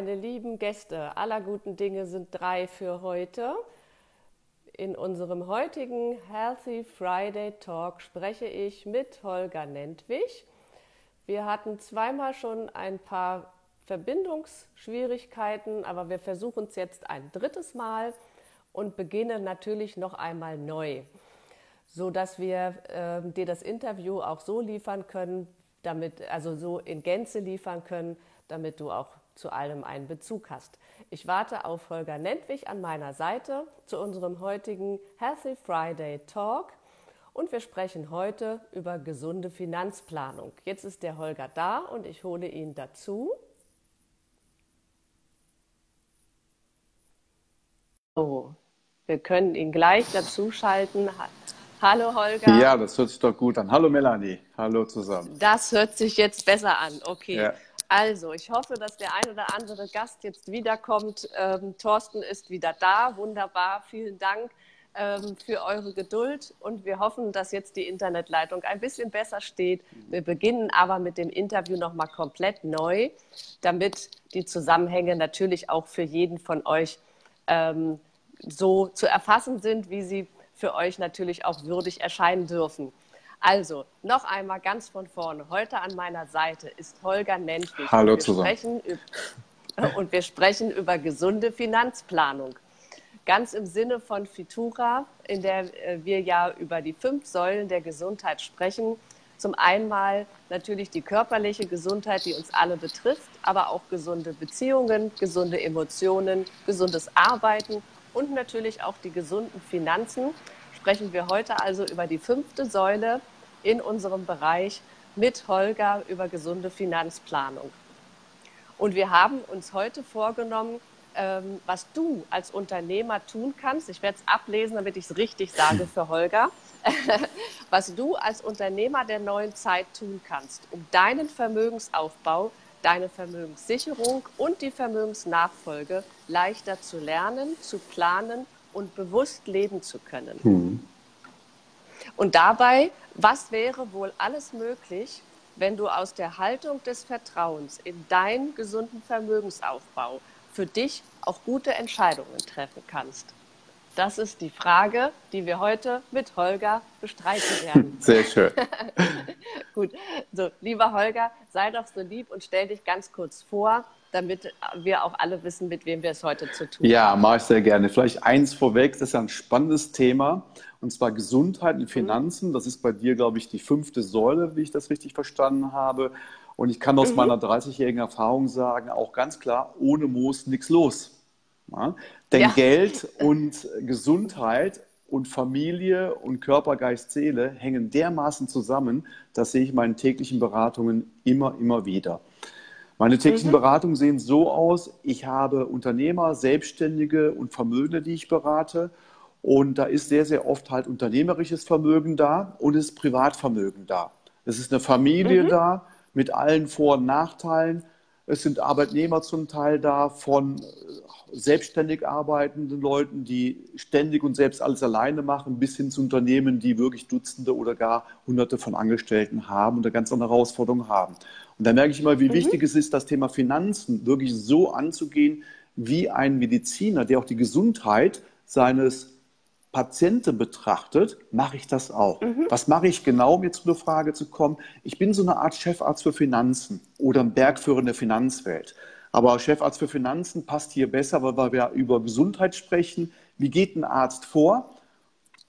Meine lieben Gäste, aller guten Dinge sind drei für heute. In unserem heutigen Healthy Friday Talk spreche ich mit Holger Nentwich. Wir hatten zweimal schon ein paar Verbindungsschwierigkeiten, aber wir versuchen es jetzt ein drittes Mal und beginnen natürlich noch einmal neu, so dass wir äh, dir das Interview auch so liefern können, damit also so in Gänze liefern können, damit du auch zu allem einen Bezug hast. Ich warte auf Holger Nentwich an meiner Seite zu unserem heutigen Healthy Friday Talk und wir sprechen heute über gesunde Finanzplanung. Jetzt ist der Holger da und ich hole ihn dazu. So, wir können ihn gleich dazuschalten. Hallo Holger. Ja, das hört sich doch gut an. Hallo Melanie. Hallo zusammen. Das hört sich jetzt besser an. Okay. Ja. Also, ich hoffe, dass der ein oder andere Gast jetzt wiederkommt. Ähm, Thorsten ist wieder da. Wunderbar. Vielen Dank ähm, für eure Geduld und wir hoffen, dass jetzt die Internetleitung ein bisschen besser steht. Wir beginnen aber mit dem Interview nochmal komplett neu, damit die Zusammenhänge natürlich auch für jeden von euch ähm, so zu erfassen sind, wie sie für euch natürlich auch würdig erscheinen dürfen. Also, noch einmal ganz von vorne. Heute an meiner Seite ist Holger Nentwich. Hallo und zusammen. Über, und wir sprechen über gesunde Finanzplanung. Ganz im Sinne von Fitura, in der äh, wir ja über die fünf Säulen der Gesundheit sprechen. Zum einen natürlich die körperliche Gesundheit, die uns alle betrifft, aber auch gesunde Beziehungen, gesunde Emotionen, gesundes Arbeiten und natürlich auch die gesunden Finanzen sprechen wir heute also über die fünfte Säule in unserem Bereich mit Holger über gesunde Finanzplanung. Und wir haben uns heute vorgenommen, ähm, was du als Unternehmer tun kannst. Ich werde es ablesen, damit ich es richtig sage für Holger. was du als Unternehmer der neuen Zeit tun kannst, um deinen Vermögensaufbau, deine Vermögenssicherung und die Vermögensnachfolge leichter zu lernen, zu planen und bewusst leben zu können. Mhm. Und dabei, was wäre wohl alles möglich, wenn du aus der Haltung des Vertrauens in deinen gesunden Vermögensaufbau für dich auch gute Entscheidungen treffen kannst? Das ist die Frage, die wir heute mit Holger bestreiten werden. Sehr schön. Gut, so, lieber Holger, sei doch so lieb und stell dich ganz kurz vor damit wir auch alle wissen, mit wem wir es heute zu tun ja, haben. Ja, mache ich sehr gerne. Vielleicht eins vorweg, das ist ja ein spannendes Thema, und zwar Gesundheit und Finanzen. Das ist bei dir, glaube ich, die fünfte Säule, wie ich das richtig verstanden habe. Und ich kann aus mhm. meiner 30-jährigen Erfahrung sagen, auch ganz klar, ohne Moos nichts los. Ja? Denn ja. Geld und Gesundheit und Familie und Körper, Geist, Seele hängen dermaßen zusammen, das sehe ich in meinen täglichen Beratungen immer, immer wieder. Meine täglichen mhm. Beratungen sehen so aus, ich habe Unternehmer, Selbstständige und Vermögende, die ich berate. Und da ist sehr, sehr oft halt unternehmerisches Vermögen da und es ist Privatvermögen da. Es ist eine Familie mhm. da mit allen Vor- und Nachteilen. Es sind Arbeitnehmer zum Teil da von äh, selbstständig arbeitenden Leuten, die ständig und selbst alles alleine machen, bis hin zu Unternehmen, die wirklich Dutzende oder gar Hunderte von Angestellten haben und eine ganz andere Herausforderung haben. Und da merke ich immer, wie mhm. wichtig es ist, das Thema Finanzen wirklich so anzugehen, wie ein Mediziner, der auch die Gesundheit seines Patienten betrachtet, mache ich das auch. Mhm. Was mache ich genau, um jetzt zu der Frage zu kommen? Ich bin so eine Art Chefarzt für Finanzen oder ein Bergführer in der Finanzwelt. Aber Chefarzt für Finanzen passt hier besser, weil wir über Gesundheit sprechen. Wie geht ein Arzt vor?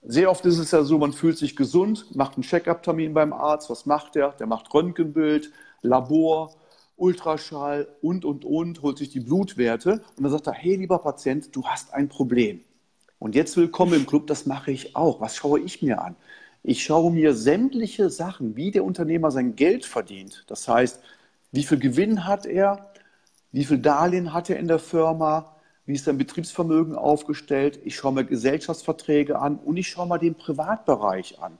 Sehr oft ist es ja so, man fühlt sich gesund, macht einen Check-up-Termin beim Arzt. Was macht der? Der macht Röntgenbild, Labor, Ultraschall und, und, und, holt sich die Blutwerte und dann sagt er, hey lieber Patient, du hast ein Problem. Und jetzt willkommen im Club, das mache ich auch. Was schaue ich mir an? Ich schaue mir sämtliche Sachen, wie der Unternehmer sein Geld verdient. Das heißt, wie viel Gewinn hat er, wie viel Darlehen hat er in der Firma, wie ist sein Betriebsvermögen aufgestellt, ich schaue mir Gesellschaftsverträge an und ich schaue mir den Privatbereich an.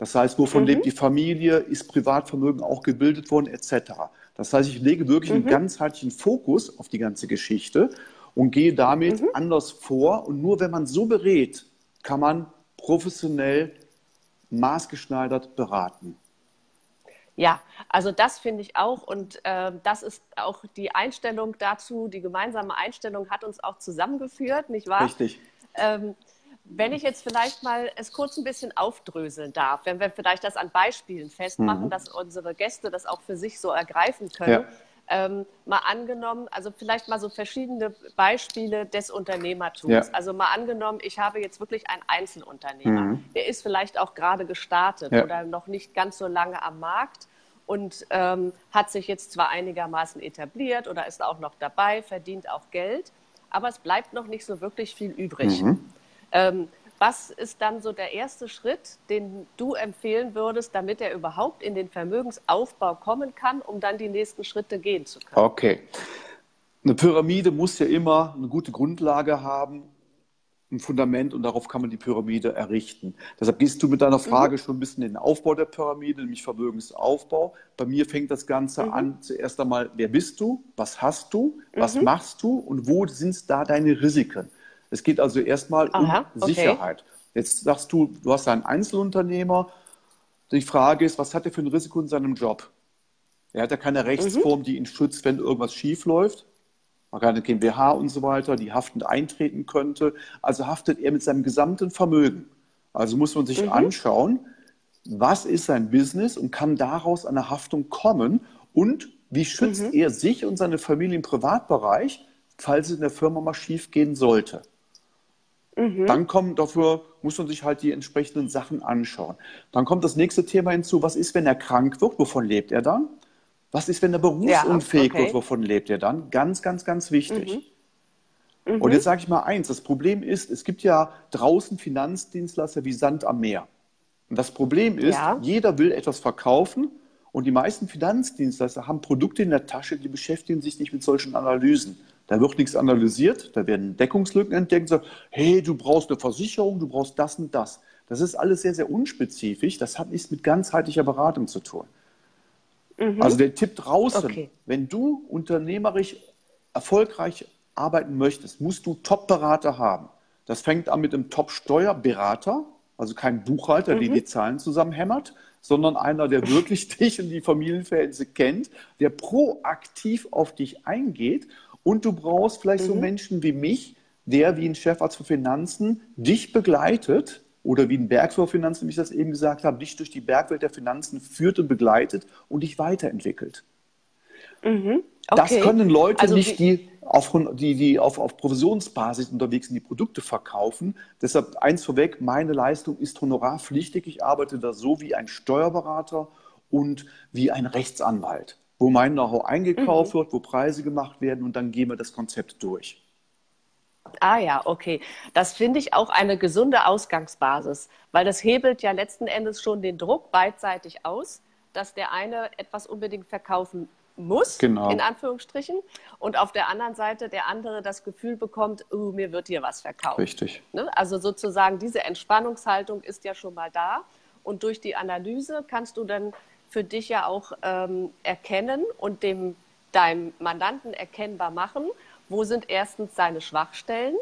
Das heißt, wovon mhm. lebt die Familie, ist Privatvermögen auch gebildet worden, etc. Das heißt, ich lege wirklich mhm. einen ganzheitlichen Fokus auf die ganze Geschichte und gehe damit mhm. anders vor. Und nur wenn man so berät, kann man professionell, maßgeschneidert beraten. Ja, also das finde ich auch und äh, das ist auch die Einstellung dazu, die gemeinsame Einstellung hat uns auch zusammengeführt, nicht wahr? Richtig. Ähm, wenn ich jetzt vielleicht mal es kurz ein bisschen aufdröseln darf, wenn wir vielleicht das an Beispielen festmachen, mhm. dass unsere Gäste das auch für sich so ergreifen können. Ja. Ähm, mal angenommen, also vielleicht mal so verschiedene Beispiele des Unternehmertums. Ja. Also mal angenommen, ich habe jetzt wirklich einen Einzelunternehmer, mhm. der ist vielleicht auch gerade gestartet ja. oder noch nicht ganz so lange am Markt und ähm, hat sich jetzt zwar einigermaßen etabliert oder ist auch noch dabei, verdient auch Geld, aber es bleibt noch nicht so wirklich viel übrig. Mhm. Ähm, was ist dann so der erste Schritt, den du empfehlen würdest, damit er überhaupt in den Vermögensaufbau kommen kann, um dann die nächsten Schritte gehen zu können? Okay. Eine Pyramide muss ja immer eine gute Grundlage haben, ein Fundament und darauf kann man die Pyramide errichten. Deshalb gehst du mit deiner Frage mhm. schon ein bisschen in den Aufbau der Pyramide, nämlich Vermögensaufbau. Bei mir fängt das Ganze mhm. an, zuerst einmal, wer bist du, was hast du, was mhm. machst du und wo sind da deine Risiken? Es geht also erstmal um Aha, okay. Sicherheit. Jetzt sagst du, du hast einen Einzelunternehmer. Die Frage ist, was hat er für ein Risiko in seinem Job? Er hat ja keine Rechtsform, mhm. die ihn schützt, wenn irgendwas schief läuft. Man kann eine GmbH und so weiter, die haftend eintreten könnte. Also haftet er mit seinem gesamten Vermögen. Also muss man sich mhm. anschauen, was ist sein Business und kann daraus eine Haftung kommen und wie schützt mhm. er sich und seine Familie im Privatbereich, falls es in der Firma mal schief gehen sollte. Mhm. Dann kommen dafür, muss man sich halt die entsprechenden Sachen anschauen. Dann kommt das nächste Thema hinzu, was ist, wenn er krank wird, wovon lebt er dann? Was ist, wenn er berufsunfähig ja, okay. wird, wovon lebt er dann? Ganz, ganz, ganz wichtig. Mhm. Mhm. Und jetzt sage ich mal eins, das Problem ist, es gibt ja draußen Finanzdienstleister wie Sand am Meer. Und das Problem ist, ja. jeder will etwas verkaufen und die meisten Finanzdienstleister haben Produkte in der Tasche, die beschäftigen sich nicht mit solchen Analysen. Da wird nichts analysiert, da werden Deckungslücken entdeckt sagen, hey, du brauchst eine Versicherung, du brauchst das und das. Das ist alles sehr, sehr unspezifisch. Das hat nichts mit ganzheitlicher Beratung zu tun. Mhm. Also der Tipp draußen, okay. wenn du unternehmerisch erfolgreich arbeiten möchtest, musst du Top-Berater haben. Das fängt an mit einem Top-Steuerberater, also kein Buchhalter, mhm. der die Zahlen zusammenhämmert, sondern einer, der wirklich dich und die Familienverhältnisse kennt, der proaktiv auf dich eingeht und du brauchst vielleicht mhm. so Menschen wie mich, der wie ein Chefarzt für Finanzen dich begleitet oder wie ein Bergführer Finanzen, wie ich das eben gesagt habe, dich durch die Bergwelt der Finanzen führt und begleitet und dich weiterentwickelt. Mhm. Okay. Das können Leute also nicht, die auf, die, die auf, auf Provisionsbasis unterwegs sind, die Produkte verkaufen. Deshalb eins vorweg, meine Leistung ist honorarpflichtig. Ich arbeite da so wie ein Steuerberater und wie ein Rechtsanwalt wo mein Know-how eingekauft mhm. wird, wo Preise gemacht werden und dann gehen wir das Konzept durch. Ah ja, okay. Das finde ich auch eine gesunde Ausgangsbasis, weil das hebelt ja letzten Endes schon den Druck beidseitig aus, dass der eine etwas unbedingt verkaufen muss, genau. in Anführungsstrichen, und auf der anderen Seite der andere das Gefühl bekommt, uh, mir wird hier was verkauft. Richtig. Ne? Also sozusagen diese Entspannungshaltung ist ja schon mal da und durch die Analyse kannst du dann für dich ja auch ähm, erkennen und dem deinem Mandanten erkennbar machen, wo sind erstens seine Schwachstellen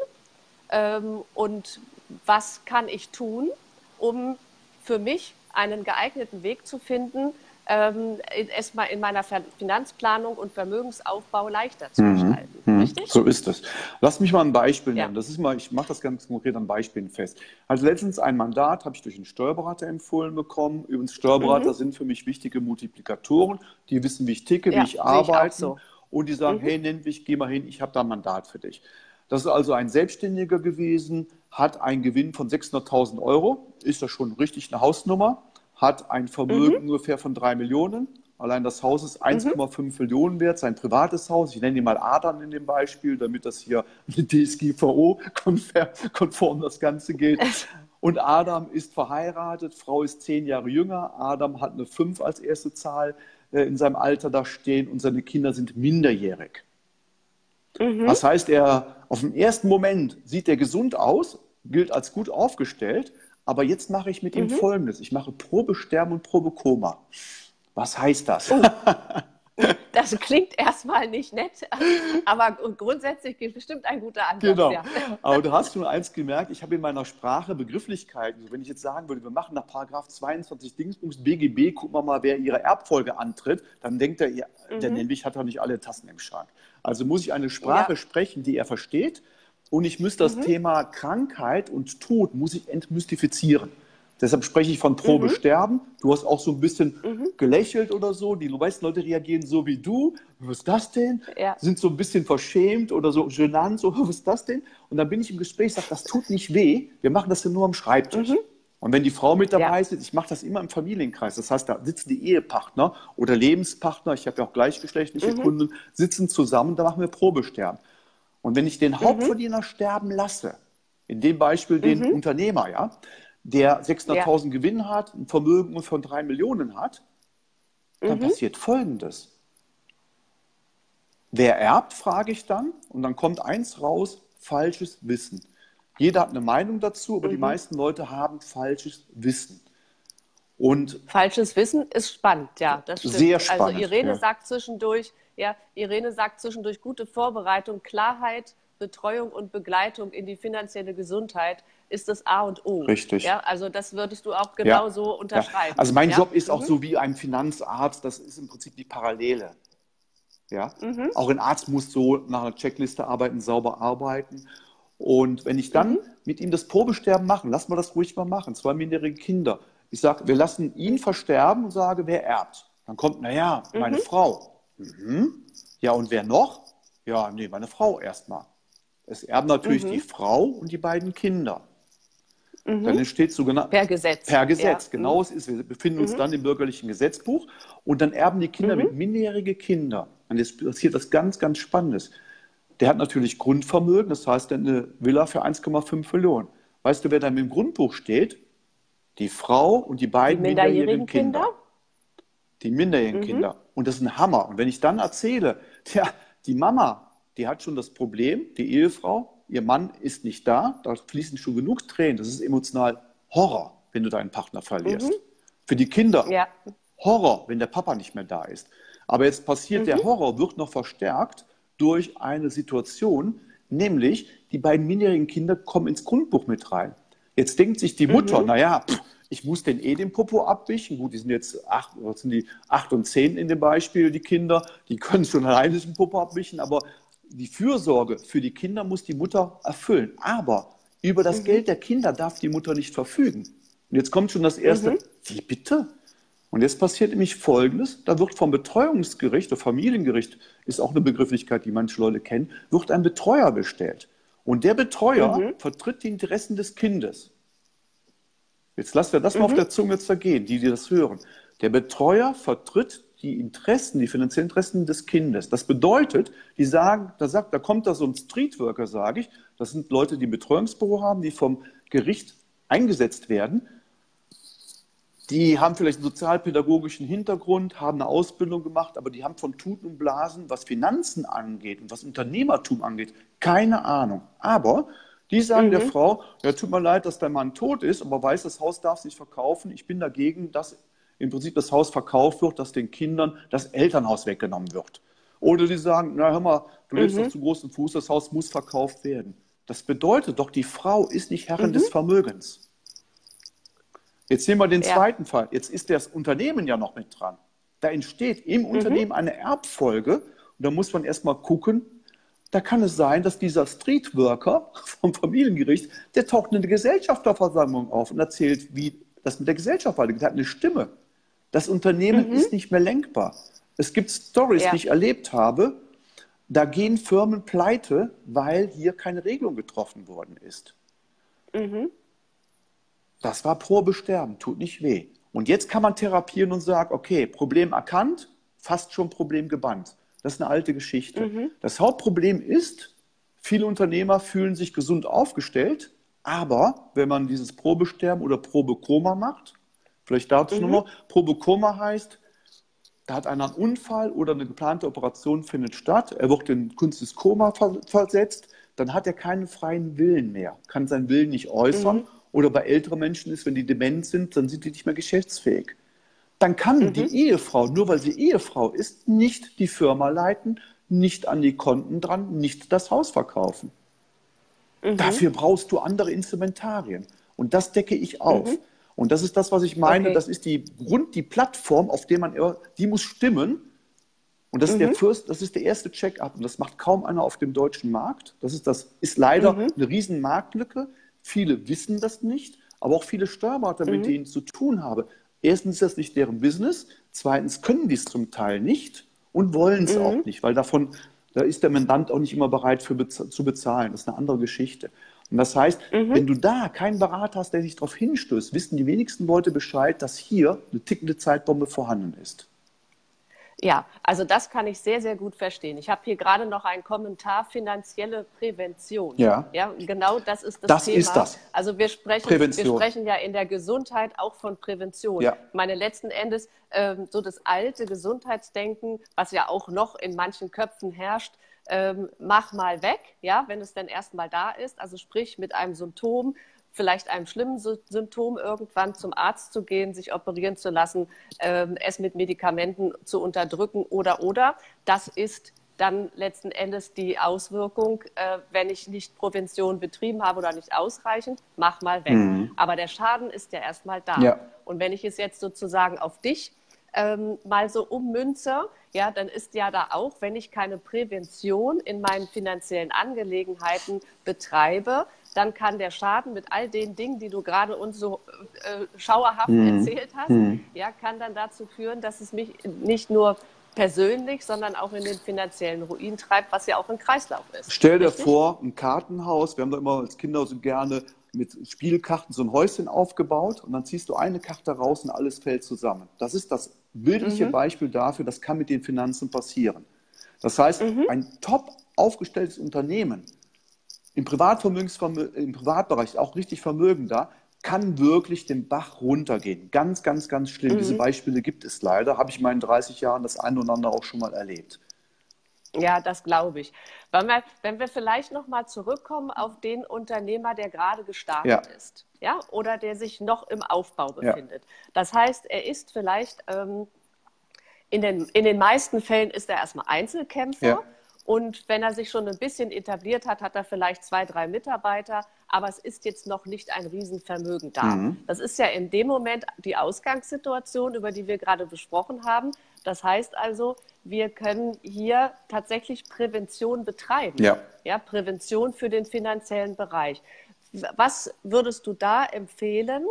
ähm, und was kann ich tun, um für mich einen geeigneten Weg zu finden, ähm, erstmal in meiner Finanzplanung und Vermögensaufbau leichter zu mhm. gestalten. Mhm. Richtig? So ist es. Lass mich mal ein Beispiel nennen. Ja. Das ist mal, ich mache das ganz konkret an Beispielen fest. Also letztens ein Mandat habe ich durch einen Steuerberater empfohlen bekommen. Übrigens, Steuerberater mhm. sind für mich wichtige Multiplikatoren. Die wissen, wie ich ticke, ja, wie ich arbeite. Ich so. Und die sagen, mhm. hey Nentwich, geh mal hin, ich habe da ein Mandat für dich. Das ist also ein Selbstständiger gewesen, hat einen Gewinn von 600.000 Euro. Ist das schon richtig eine Hausnummer? Hat ein Vermögen mhm. ungefähr von drei Millionen. Allein das Haus ist 1,5 mhm. Millionen wert, sein privates Haus. Ich nenne ihn mal Adam in dem Beispiel, damit das hier mit DSGVO-konform das Ganze geht. Und Adam ist verheiratet, Frau ist zehn Jahre jünger. Adam hat eine 5 als erste Zahl äh, in seinem Alter da stehen und seine Kinder sind minderjährig. Mhm. Das heißt, er auf den ersten Moment sieht er gesund aus, gilt als gut aufgestellt, aber jetzt mache ich mit ihm mhm. Folgendes. Ich mache Probesterben und Probekoma. Was heißt das? Oh. Das klingt erstmal nicht nett, aber grundsätzlich bestimmt ein guter Ansatz. Genau. Ja. Aber du hast schon eins gemerkt, ich habe in meiner Sprache Begrifflichkeiten. wenn ich jetzt sagen würde, wir machen nach Paragraph 22 Dingsbums BGB, gucken wir mal, wer ihre Erbfolge antritt, dann denkt er, ja, mhm. der nämlich hat er nicht alle Tassen im Schrank. Also muss ich eine Sprache ja. sprechen, die er versteht und ich muss das mhm. Thema Krankheit und Tod muss ich entmystifizieren. Deshalb spreche ich von Probesterben. Mhm. Du hast auch so ein bisschen mhm. gelächelt oder so. Die meisten Leute reagieren so wie du. Was ist das denn? Ja. Sind so ein bisschen verschämt oder so genannt. So, was ist das denn? Und dann bin ich im Gespräch, sage, das tut nicht weh. Wir machen das ja nur am Schreibtisch. Mhm. Und wenn die Frau mit dabei ja. ist, ich mache das immer im Familienkreis. Das heißt, da sitzen die Ehepartner oder Lebenspartner, ich habe ja auch gleichgeschlechtliche mhm. Kunden, sitzen zusammen, da machen wir Probesterben. Und wenn ich den mhm. Hauptverdiener sterben lasse, in dem Beispiel den mhm. Unternehmer, ja, der 600.000 ja. Gewinn hat, ein Vermögen von drei Millionen hat, dann mhm. passiert Folgendes. Wer erbt, frage ich dann, und dann kommt eins raus, falsches Wissen. Jeder hat eine Meinung dazu, aber mhm. die meisten Leute haben falsches Wissen. Und falsches Wissen ist spannend, ja, das stimmt. Sehr spannend. Also Irene ja. sagt zwischendurch, ja, Irene sagt zwischendurch gute Vorbereitung, Klarheit, Betreuung und Begleitung in die finanzielle Gesundheit ist das A und O. Richtig. Ja, also das würdest du auch genau ja. so unterschreiben. Ja. Also mein? Job ist auch mhm. so wie ein Finanzarzt, das ist im Prinzip die Parallele. Ja? Mhm. Auch ein Arzt muss so nach einer Checkliste arbeiten, sauber arbeiten. Und wenn ich dann mhm. mit ihm das Probesterben mache, lass mal das ruhig mal machen, zwei minderjährige Kinder. Ich sage, wir lassen ihn versterben und sage, wer erbt? Dann kommt, naja, meine mhm. Frau. Mhm. Ja, und wer noch? Ja, nee, meine Frau erstmal. Es erben natürlich mhm. die Frau und die beiden Kinder. Mhm. Dann entsteht sogenannt per Gesetz. Per Gesetz, ja. genau. Es ist, wir befinden uns mhm. dann im bürgerlichen Gesetzbuch und dann erben die Kinder mhm. mit minderjährige Kinder. Und jetzt passiert was ganz, ganz Spannendes. Der hat natürlich Grundvermögen, das heißt eine Villa für 1,5 Millionen. Weißt du, wer da im Grundbuch steht? Die Frau und die beiden die minderjährigen, minderjährigen Kinder. Kinder. Die minderjährigen mhm. Kinder. Und das ist ein Hammer. Und wenn ich dann erzähle, tja, die Mama, die hat schon das Problem, die Ehefrau, ihr Mann ist nicht da, da fließen schon genug Tränen. Das ist emotional Horror, wenn du deinen Partner verlierst. Mhm. Für die Kinder ja. Horror, wenn der Papa nicht mehr da ist. Aber jetzt passiert, mhm. der Horror wird noch verstärkt durch eine Situation, nämlich die beiden minderjährigen Kinder kommen ins Grundbuch mit rein. Jetzt denkt sich die Mutter, mhm. naja, ich muss den eh den Popo abwischen. Gut, die sind jetzt acht, sind die acht und zehn in dem Beispiel, die Kinder, die können schon alleine den Popo abwischen, aber die Fürsorge für die Kinder muss die Mutter erfüllen. Aber über das mhm. Geld der Kinder darf die Mutter nicht verfügen. Und jetzt kommt schon das erste, mhm. wie bitte? Und jetzt passiert nämlich Folgendes, da wird vom Betreuungsgericht, oder Familiengericht ist auch eine Begrifflichkeit, die manche Leute kennen, wird ein Betreuer bestellt. Und der Betreuer mhm. vertritt die Interessen des Kindes. Jetzt lassen wir das mal auf mhm. der Zunge zergehen, die, die das hören. Der Betreuer vertritt die Interessen, die finanziellen Interessen des Kindes. Das bedeutet, die sagen, da sagt, da kommt da so ein Streetworker, sage ich, das sind Leute, die ein Betreuungsbüro haben, die vom Gericht eingesetzt werden. Die haben vielleicht einen sozialpädagogischen Hintergrund, haben eine Ausbildung gemacht, aber die haben von Tuten und Blasen, was Finanzen angeht und was Unternehmertum angeht, keine Ahnung. Aber die sagen mhm. der Frau, ja, tut mir leid, dass dein Mann tot ist, aber weiß, das Haus darf sich verkaufen. Ich bin dagegen, dass im Prinzip das Haus verkauft wird, dass den Kindern das Elternhaus weggenommen wird. Oder die sagen, na hör mal, du lebst mhm. doch zu großen Fuß, das Haus muss verkauft werden. Das bedeutet doch, die Frau ist nicht Herrin mhm. des Vermögens. Jetzt nehmen wir den ja. zweiten Fall. Jetzt ist das Unternehmen ja noch mit dran. Da entsteht im mhm. Unternehmen eine Erbfolge und da muss man erstmal gucken, da kann es sein, dass dieser Streetworker vom Familiengericht, der taucht in der Gesellschafterversammlung auf und erzählt, wie das mit der Gesellschaft weitergeht. Er hat eine Stimme. Das Unternehmen mhm. ist nicht mehr lenkbar. Es gibt Stories, ja. die ich erlebt habe. Da gehen Firmen pleite, weil hier keine Regelung getroffen worden ist. Mhm. Das war Probesterben, tut nicht weh. Und jetzt kann man therapieren und sagen, okay, Problem erkannt, fast schon Problem gebannt. Das ist eine alte Geschichte. Mhm. Das Hauptproblem ist, viele Unternehmer fühlen sich gesund aufgestellt, aber wenn man dieses Probesterben oder Probekoma macht, Vielleicht dazu mhm. nur noch. Probekoma heißt, da hat einer einen Unfall oder eine geplante Operation findet statt, er wird in künstliches Koma versetzt, dann hat er keinen freien Willen mehr, kann seinen Willen nicht äußern. Mhm. Oder bei älteren Menschen ist, wenn die dement sind, dann sind die nicht mehr geschäftsfähig. Dann kann mhm. die Ehefrau, nur weil sie Ehefrau ist, nicht die Firma leiten, nicht an die Konten dran, nicht das Haus verkaufen. Mhm. Dafür brauchst du andere Instrumentarien. Und das decke ich auf. Mhm. Und das ist das, was ich meine. Okay. Das ist die Grund, die Plattform, auf der man, die muss stimmen. Und das ist, der mhm. First, das ist der erste Check-up. Und das macht kaum einer auf dem deutschen Markt. Das ist, das ist leider mhm. eine riesen Marktlücke. Viele wissen das nicht, aber auch viele Steuerberater, mit mhm. denen ich zu tun habe. Erstens ist das nicht deren Business. Zweitens können die es zum Teil nicht und wollen es auch nicht, weil davon, da ist der Mandant auch nicht immer bereit für zu bezahlen. Das ist eine andere Geschichte. Und das heißt, mhm. wenn du da keinen Berater hast, der sich darauf hinstößt, wissen die wenigsten Leute Bescheid, dass hier eine tickende Zeitbombe vorhanden ist. Ja, also das kann ich sehr, sehr gut verstehen. Ich habe hier gerade noch einen Kommentar finanzielle Prävention. Ja. Ja, genau das ist das, das Thema. Ist das. Also wir sprechen, wir sprechen ja in der Gesundheit auch von Prävention. Ja. Meine letzten Endes ähm, so das alte Gesundheitsdenken, was ja auch noch in manchen Köpfen herrscht, ähm, mach mal weg, ja, wenn es denn erstmal da ist. Also sprich mit einem Symptom, vielleicht einem schlimmen Symptom irgendwann zum Arzt zu gehen, sich operieren zu lassen, ähm, es mit Medikamenten zu unterdrücken oder oder. Das ist dann letzten Endes die Auswirkung, äh, wenn ich nicht Prävention betrieben habe oder nicht ausreichend, mach mal weg. Mhm. Aber der Schaden ist ja erstmal da. Ja. Und wenn ich es jetzt sozusagen auf dich ähm, mal so ummünze, ja, dann ist ja da auch, wenn ich keine Prävention in meinen finanziellen Angelegenheiten betreibe, dann kann der Schaden mit all den Dingen, die du gerade uns so äh, schauerhaft mhm. erzählt hast, mhm. ja, kann dann dazu führen, dass es mich nicht nur persönlich, sondern auch in den finanziellen Ruin treibt, was ja auch ein Kreislauf ist. Stell dir Richtig? vor, ein Kartenhaus, wir haben da immer als Kinder so gerne mit Spielkarten so ein Häuschen aufgebaut und dann ziehst du eine Karte raus und alles fällt zusammen. Das ist das bildliche mhm. Beispiel dafür, das kann mit den Finanzen passieren. Das heißt, mhm. ein top aufgestelltes Unternehmen im, im Privatbereich, auch richtig vermögender, kann wirklich den Bach runtergehen. Ganz, ganz, ganz schlimm. Mhm. Diese Beispiele gibt es leider. Habe ich in meinen 30 Jahren das eine oder andere auch schon mal erlebt. Ja, das glaube ich. Wenn wir, wenn wir vielleicht noch mal zurückkommen auf den Unternehmer, der gerade gestartet ja. ist, ja, oder der sich noch im Aufbau befindet. Ja. Das heißt, er ist vielleicht ähm, in den in den meisten Fällen ist er erstmal Einzelkämpfer. Ja. Und wenn er sich schon ein bisschen etabliert hat, hat er vielleicht zwei, drei Mitarbeiter, aber es ist jetzt noch nicht ein Riesenvermögen da. Mhm. Das ist ja in dem Moment die Ausgangssituation, über die wir gerade besprochen haben. Das heißt also, wir können hier tatsächlich Prävention betreiben. Ja. ja, Prävention für den finanziellen Bereich. Was würdest du da empfehlen,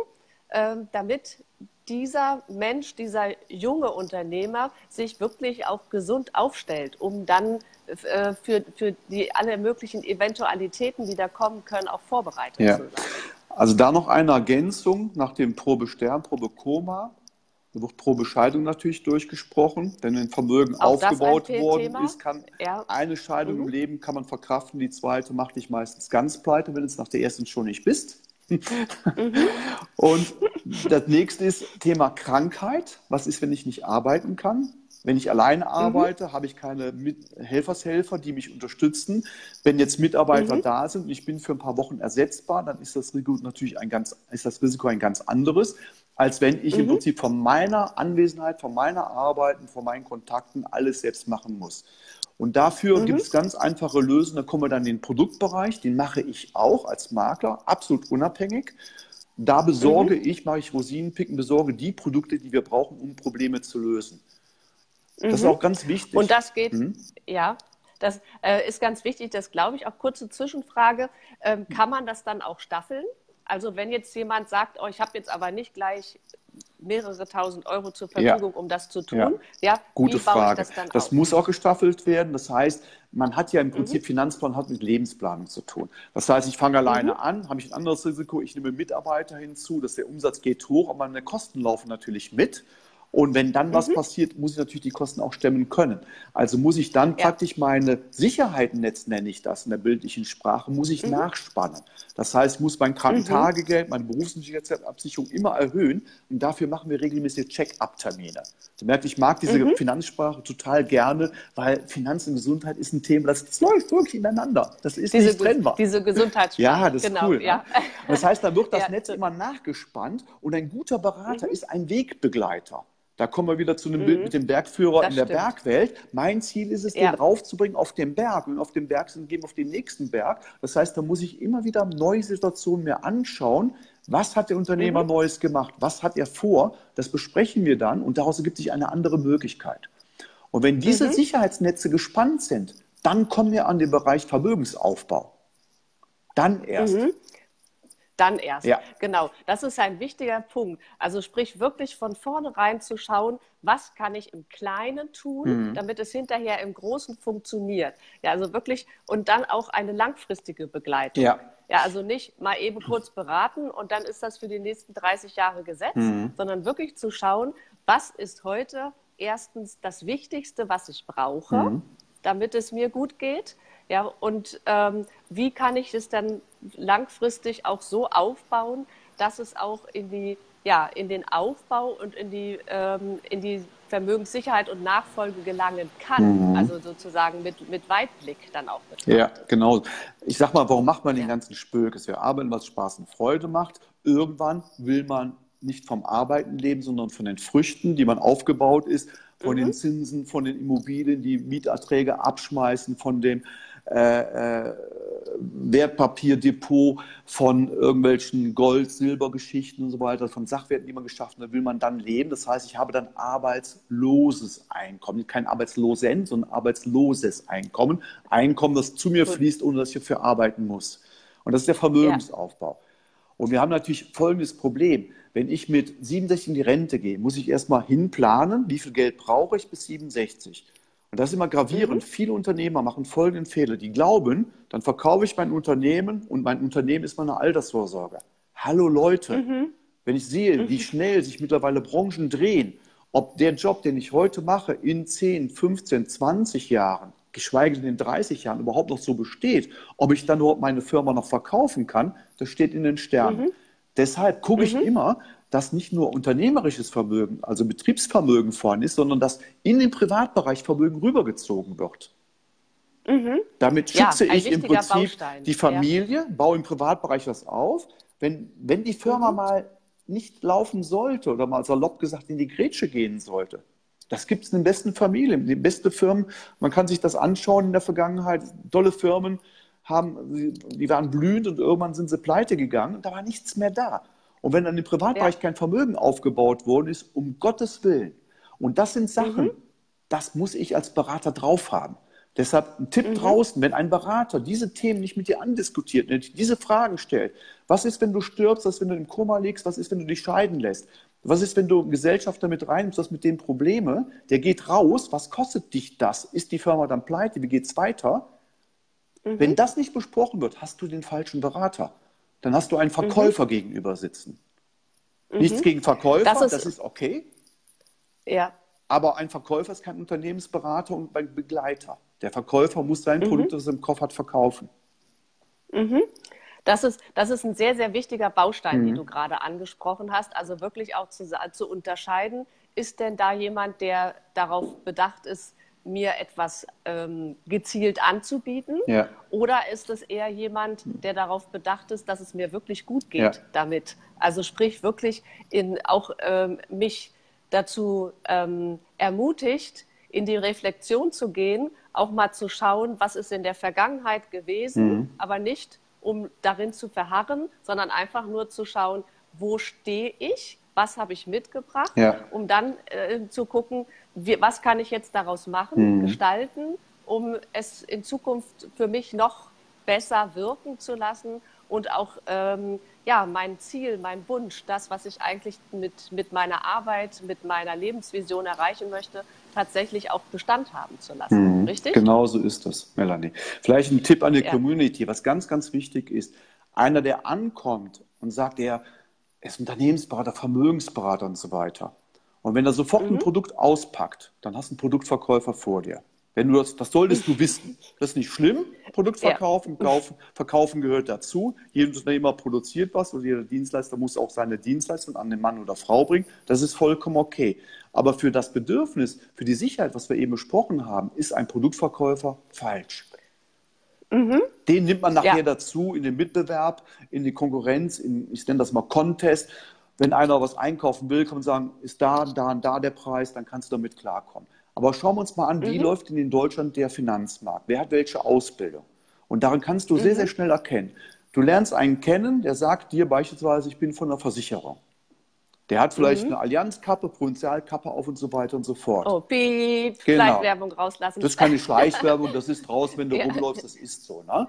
ähm, damit dieser Mensch, dieser junge Unternehmer sich wirklich auch gesund aufstellt, um dann äh, für, für die alle möglichen Eventualitäten, die da kommen können, auch vorbereitet ja. zu sein? Also da noch eine Ergänzung nach dem Probe Stern, Probe Koma. Da wird pro Bescheidung natürlich durchgesprochen, denn wenn Vermögen Auch aufgebaut worden ist, kann ja. eine Scheidung mhm. im Leben kann man verkraften, die zweite macht dich meistens ganz pleite, wenn du es nach der ersten schon nicht bist. Mhm. Und das nächste ist Thema Krankheit. Was ist, wenn ich nicht arbeiten kann? Wenn ich alleine mhm. arbeite, mhm. habe ich keine Helfershelfer, die mich unterstützen. Wenn jetzt Mitarbeiter mhm. da sind und ich bin für ein paar Wochen ersetzbar, dann ist das Risiko natürlich ein ganz, ist das Risiko ein ganz anderes als wenn ich mhm. im Prinzip von meiner Anwesenheit, von meiner Arbeit und von meinen Kontakten alles selbst machen muss. Und dafür mhm. gibt es ganz einfache Lösungen. Da kommen wir dann in den Produktbereich, den mache ich auch als Makler, absolut unabhängig. Da besorge mhm. ich, mache ich Rosinenpicken, besorge die Produkte, die wir brauchen, um Probleme zu lösen. Das ist mhm. auch ganz wichtig. Und das geht, mhm. ja, das äh, ist ganz wichtig. Das glaube ich auch. Kurze Zwischenfrage. Ähm, kann man das dann auch staffeln? Also wenn jetzt jemand sagt, oh, ich habe jetzt aber nicht gleich mehrere tausend Euro zur Verfügung, ja. um das zu tun. Ja, ja gute Frage. das, das muss auch gestaffelt werden. Das heißt, man hat ja im Prinzip mhm. Finanzplan hat mit Lebensplanung zu tun. Das heißt, ich fange alleine mhm. an, habe ich ein anderes Risiko, ich nehme Mitarbeiter hinzu, dass der Umsatz geht hoch, aber meine Kosten laufen natürlich mit. Und wenn dann was mhm. passiert, muss ich natürlich die Kosten auch stemmen können. Also muss ich dann ja. praktisch meine Sicherheitennetz, nenne ich das in der bildlichen Sprache, muss ich mhm. nachspannen. Das heißt, muss mein Krankentagegeld, mhm. meine Berufsunsicherheitsabsicherung immer erhöhen. Und dafür machen wir regelmäßig Check-up-Termine. Du merkst, ich mag diese mhm. Finanzsprache total gerne, weil Finanz und Gesundheit ist ein Thema, das, das läuft wirklich ineinander. Das ist diese, nicht trennbar. Diese Gesundheitssprache. Ja, das genau, ist cool. Ja. Ne? Das heißt, da wird das ja. Netz immer nachgespannt und ein guter Berater mhm. ist ein Wegbegleiter. Da kommen wir wieder zu einem mhm. Bild mit dem Bergführer das in der stimmt. Bergwelt. Mein Ziel ist es, ja. den raufzubringen auf den Berg. Und auf dem Berg sind gehen auf den nächsten Berg. Das heißt, da muss ich immer wieder neue Situationen mir anschauen. Was hat der Unternehmer mhm. Neues gemacht? Was hat er vor? Das besprechen wir dann und daraus ergibt sich eine andere Möglichkeit. Und wenn diese mhm. Sicherheitsnetze gespannt sind, dann kommen wir an den Bereich Vermögensaufbau. Dann erst. Dann erst. Ja. Genau. Das ist ein wichtiger Punkt. Also sprich wirklich von vornherein zu schauen, was kann ich im Kleinen tun, mhm. damit es hinterher im Großen funktioniert. Ja, also wirklich und dann auch eine langfristige Begleitung. Ja. Ja, also nicht mal eben kurz beraten und dann ist das für die nächsten 30 Jahre gesetzt, mhm. sondern wirklich zu schauen, was ist heute erstens das Wichtigste, was ich brauche, mhm. damit es mir gut geht. Ja, und ähm, wie kann ich es dann langfristig auch so aufbauen, dass es auch in die ja, in den Aufbau und in die, ähm, in die Vermögenssicherheit und Nachfolge gelangen kann. Mhm. Also sozusagen mit, mit Weitblick dann auch. Betrachtet. Ja, genau. Ich sag mal, warum macht man den ja. ganzen Spökes? Wir arbeiten, was Spaß und Freude macht. Irgendwann will man nicht vom Arbeiten leben, sondern von den Früchten, die man aufgebaut ist, von mhm. den Zinsen, von den Immobilien, die Mieterträge abschmeißen, von dem äh, äh, Wertpapierdepot von irgendwelchen Gold-, Silbergeschichten und so weiter, von Sachwerten, die man geschaffen hat, will man dann leben. Das heißt, ich habe dann arbeitsloses Einkommen. Kein arbeitslosen, sondern arbeitsloses Einkommen. Einkommen, das zu mir fließt, ohne dass ich dafür arbeiten muss. Und das ist der Vermögensaufbau. Ja. Und wir haben natürlich folgendes Problem. Wenn ich mit 67 in die Rente gehe, muss ich erstmal hinplanen, wie viel Geld brauche ich bis 67. Und das ist immer gravierend. Mhm. Viele Unternehmer machen folgenden Fehler. Die glauben, dann verkaufe ich mein Unternehmen und mein Unternehmen ist meine Altersvorsorge. Hallo Leute, mhm. wenn ich sehe, mhm. wie schnell sich mittlerweile Branchen drehen, ob der Job, den ich heute mache, in 10, 15, 20 Jahren, geschweige denn in 30 Jahren überhaupt noch so besteht, ob ich dann überhaupt meine Firma noch verkaufen kann, das steht in den Sternen. Mhm. Deshalb gucke ich mhm. immer, dass nicht nur unternehmerisches Vermögen, also Betriebsvermögen vorhanden ist, sondern dass in den Privatbereich Vermögen rübergezogen wird. Mhm. Damit schütze ja, ich im Prinzip Baustein. die Familie, ja. baue im Privatbereich was auf. Wenn, wenn die Firma mhm. mal nicht laufen sollte oder mal salopp gesagt in die Grätsche gehen sollte, das gibt es in den besten Familien, die besten Firmen. Man kann sich das anschauen in der Vergangenheit. Tolle Firmen haben, die waren blühend und irgendwann sind sie pleite gegangen und da war nichts mehr da. Und wenn dann im Privatbereich ja. kein Vermögen aufgebaut worden ist, um Gottes Willen. Und das sind Sachen, mhm. das muss ich als Berater drauf haben. Deshalb ein Tipp mhm. draußen, wenn ein Berater diese Themen nicht mit dir andiskutiert, diese Fragen stellt. Was ist, wenn du stirbst? Was ist, wenn du im Koma liegst? Was ist, wenn du dich scheiden lässt? Was ist, wenn du einen Gesellschafter mit reinnimmst, was mit dem Probleme? Der geht raus. Was kostet dich das? Ist die Firma dann pleite? Wie geht es weiter? Mhm. Wenn das nicht besprochen wird, hast du den falschen Berater dann hast du einen Verkäufer mhm. gegenüber sitzen. Mhm. Nichts gegen Verkäufer, das ist, das ist okay. Ja. Aber ein Verkäufer ist kein Unternehmensberater und ein Begleiter. Der Verkäufer muss sein mhm. Produkt, das er im Kopf hat, verkaufen. Mhm. Das ist, das ist ein sehr, sehr wichtiger Baustein, mhm. den du gerade angesprochen hast. Also wirklich auch zu, zu unterscheiden, ist denn da jemand, der darauf bedacht ist, mir etwas ähm, gezielt anzubieten? Ja. Oder ist es eher jemand, der darauf bedacht ist, dass es mir wirklich gut geht ja. damit? Also sprich wirklich in, auch ähm, mich dazu ähm, ermutigt, in die Reflexion zu gehen, auch mal zu schauen, was ist in der Vergangenheit gewesen, mhm. aber nicht um darin zu verharren, sondern einfach nur zu schauen, wo stehe ich, was habe ich mitgebracht, ja. um dann äh, zu gucken, wie, was kann ich jetzt daraus machen, mhm. gestalten, um es in Zukunft für mich noch besser wirken zu lassen und auch ähm, ja, mein Ziel, mein Wunsch, das, was ich eigentlich mit, mit meiner Arbeit, mit meiner Lebensvision erreichen möchte, tatsächlich auch Bestand haben zu lassen. Mhm. Richtig? Genau so ist das, Melanie. Vielleicht ein Tipp an die ja. Community, was ganz, ganz wichtig ist. Einer, der ankommt und sagt, er ist Unternehmensberater, Vermögensberater und so weiter. Und wenn er sofort mhm. ein Produkt auspackt, dann hast du einen Produktverkäufer vor dir. Wenn du das, das solltest du wissen. Das ist nicht schlimm. Produktverkaufen, ja. kaufen, verkaufen gehört dazu. Jeder Unternehmer produziert was und jeder Dienstleister muss auch seine Dienstleistung an den Mann oder Frau bringen. Das ist vollkommen okay. Aber für das Bedürfnis, für die Sicherheit, was wir eben besprochen haben, ist ein Produktverkäufer falsch. Mhm. Den nimmt man nachher ja. dazu in den Mitbewerb, in die Konkurrenz, in, ich nenne das mal Contest. Wenn einer was einkaufen will, kann man sagen, ist da, da und da der Preis, dann kannst du damit klarkommen. Aber schauen wir uns mal an, wie mhm. läuft in Deutschland der Finanzmarkt? Wer hat welche Ausbildung? Und daran kannst du mhm. sehr, sehr schnell erkennen. Du lernst einen kennen, der sagt dir beispielsweise, ich bin von der Versicherung. Der hat vielleicht mhm. eine Allianzkappe, Provinzialkappe auf und so weiter und so fort. Oh, piep, genau. Schleichwerbung rauslassen. Das ist keine Schleichwerbung, das ist raus, wenn du ja. rumläufst, das ist so. Ne?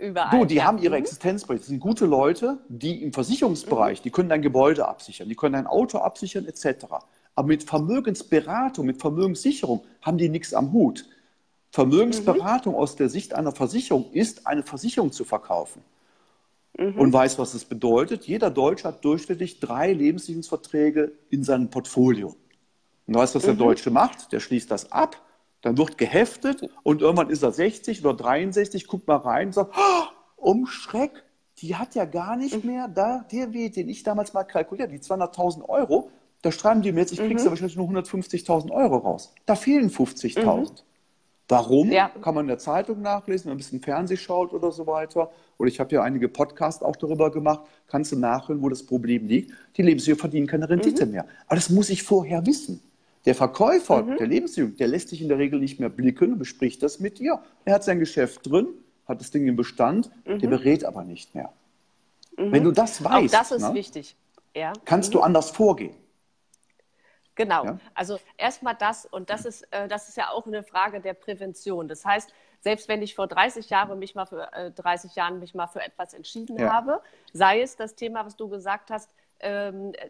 Überall. Du, die ja. haben ihre mhm. Existenzberechtigung. Das sind gute Leute, die im Versicherungsbereich, mhm. die können dein Gebäude absichern, die können dein Auto absichern, etc. Aber mit Vermögensberatung, mit Vermögenssicherung haben die nichts am Hut. Vermögensberatung mhm. aus der Sicht einer Versicherung ist, eine Versicherung zu verkaufen. Mhm. Und weiß, was es bedeutet. Jeder Deutsche hat durchschnittlich drei Lebenssicherungsverträge in seinem Portfolio. Und weißt, was mhm. der Deutsche macht? Der schließt das ab, dann wird geheftet und irgendwann ist er 60 oder 63, guckt mal rein und sagt, oh, um Schreck, die hat ja gar nicht mhm. mehr da, der Wert, den ich damals mal kalkuliert, die 200.000 Euro, da schreiben die mir jetzt, ich krieg's mhm. ja wahrscheinlich nur 150.000 Euro raus. Da fehlen 50.000. Mhm. Warum? Ja. Kann man in der Zeitung nachlesen, wenn man ein bisschen Fernseh schaut oder so weiter. Oder ich habe ja einige Podcasts auch darüber gemacht. Kannst du nachhören, wo das Problem liegt. Die Lebensmittel verdienen keine Rendite mhm. mehr. Aber das muss ich vorher wissen. Der Verkäufer mhm. der Lebensmittel, der lässt sich in der Regel nicht mehr blicken und bespricht das mit dir. Er hat sein Geschäft drin, hat das Ding im Bestand, mhm. der berät aber nicht mehr. Mhm. Wenn du das weißt, auch das ist ne, wichtig. Ja. kannst du mhm. anders vorgehen. Genau. Ja? Also erstmal das und das ist, äh, das ist ja auch eine Frage der Prävention. Das heißt, selbst wenn ich vor 30 Jahren mich mal für äh, 30 Jahren mich mal für etwas entschieden ja. habe, sei es das Thema, was du gesagt hast,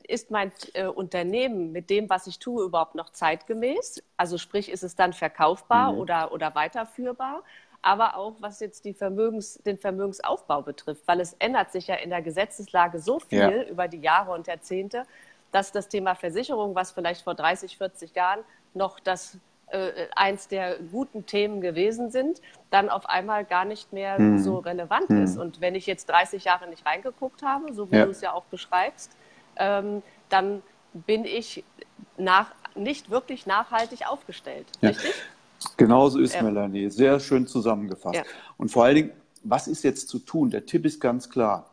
ist mein äh, Unternehmen mit dem, was ich tue, überhaupt noch zeitgemäß? Also sprich, ist es dann verkaufbar mhm. oder, oder weiterführbar? aber auch was jetzt Vermögens, den Vermögensaufbau betrifft, weil es ändert sich ja in der Gesetzeslage so viel ja. über die Jahre und Jahrzehnte, dass das Thema Versicherung, was vielleicht vor 30, 40 Jahren noch das äh, eins der guten Themen gewesen sind, dann auf einmal gar nicht mehr hm. so relevant hm. ist. Und wenn ich jetzt 30 Jahre nicht reingeguckt habe, so wie ja. du es ja auch beschreibst, ähm, dann bin ich nach, nicht wirklich nachhaltig aufgestellt. Ja. Richtig? Genauso ist ja. Melanie. Sehr schön zusammengefasst. Ja. Und vor allen Dingen, was ist jetzt zu tun? Der Tipp ist ganz klar.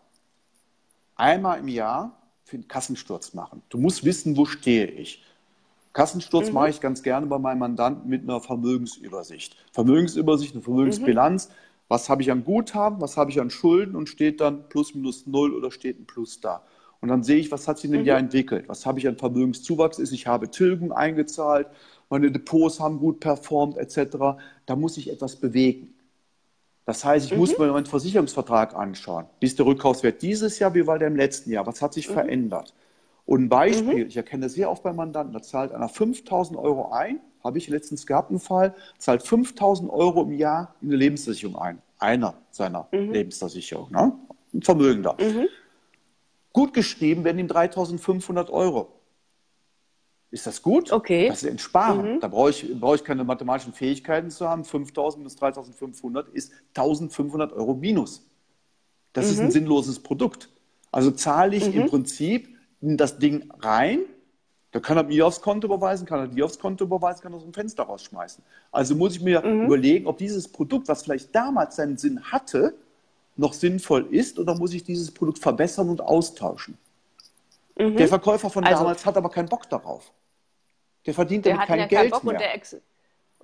Einmal im Jahr für einen Kassensturz machen. Du musst wissen, wo stehe ich. Kassensturz mhm. mache ich ganz gerne bei meinem Mandanten mit einer Vermögensübersicht. Vermögensübersicht, eine Vermögensbilanz. Mhm. Was habe ich an Guthaben, was habe ich an Schulden und steht dann plus minus null oder steht ein Plus da. Und dann sehe ich, was hat sich in dem mhm. Jahr entwickelt. Was habe ich an Vermögenszuwachs? Ist, ich habe Tilgung eingezahlt, meine Depots haben gut performt, etc. Da muss ich etwas bewegen. Das heißt, ich mhm. muss mir meinen Versicherungsvertrag anschauen. Wie ist der Rückkaufswert dieses Jahr, wie war der im letzten Jahr? Was hat sich mhm. verändert? Und ein Beispiel, mhm. ich erkenne das sehr oft bei Mandanten, da zahlt einer 5000 Euro ein, habe ich letztens gehabt einen Fall, zahlt 5000 Euro im Jahr in eine Lebensversicherung ein. Einer seiner mhm. Lebensversicherungen, ne? ein Vermögender. Gut geschrieben werden ihm 3500 Euro. Ist das gut? Okay. Das ist Entsparen. Mhm. Da brauche ich, brauche ich keine mathematischen Fähigkeiten zu haben. 5000 bis 3500 ist 1500 Euro minus. Das mhm. ist ein mhm. sinnloses Produkt. Also zahle ich mhm. im Prinzip in das Ding rein. Da kann er mir aufs Konto überweisen, kann er dir aufs Konto überweisen, kann er aus dem Fenster rausschmeißen. Also muss ich mir mhm. überlegen, ob dieses Produkt, was vielleicht damals seinen Sinn hatte, noch sinnvoll ist oder muss ich dieses Produkt verbessern und austauschen. Mhm. Der Verkäufer von also, damals hat aber keinen Bock darauf. Der verdient der damit kein ja Geld mehr. Und,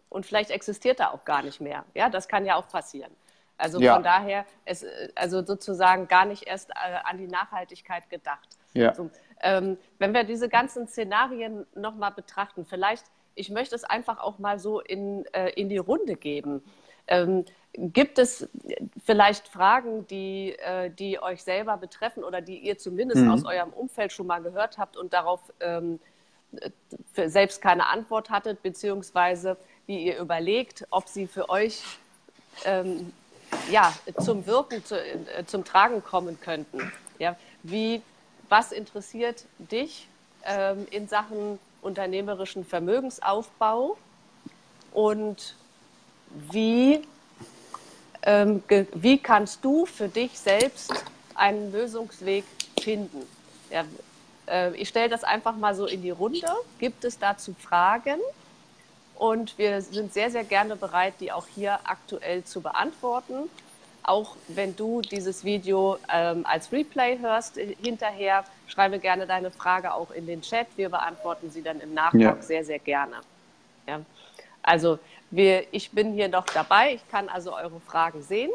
und, vielleicht existiert er auch gar nicht mehr. Ja, das kann ja auch passieren. Also ja. von daher, ist also sozusagen gar nicht erst äh, an die Nachhaltigkeit gedacht. Ja. So, ähm, wenn wir diese ganzen Szenarien nochmal betrachten, vielleicht, ich möchte es einfach auch mal so in, äh, in die Runde geben. Ähm, gibt es vielleicht Fragen, die, äh, die euch selber betreffen oder die ihr zumindest mhm. aus eurem Umfeld schon mal gehört habt und darauf ähm, selbst keine Antwort hattet, beziehungsweise wie ihr überlegt, ob sie für euch ähm, ja, zum Wirken, zu, äh, zum Tragen kommen könnten. Ja, wie, was interessiert dich ähm, in Sachen unternehmerischen Vermögensaufbau und wie, wie kannst du für dich selbst einen Lösungsweg finden? Ja, äh, ich stelle das einfach mal so in die Runde. Gibt es dazu Fragen? Und wir sind sehr, sehr gerne bereit, die auch hier aktuell zu beantworten. Auch wenn du dieses Video ähm, als Replay hörst äh, hinterher, schreibe gerne deine Frage auch in den Chat. Wir beantworten sie dann im Nachgang ja. sehr, sehr gerne. Ja. Also wir, ich bin hier noch dabei. Ich kann also eure Fragen sehen.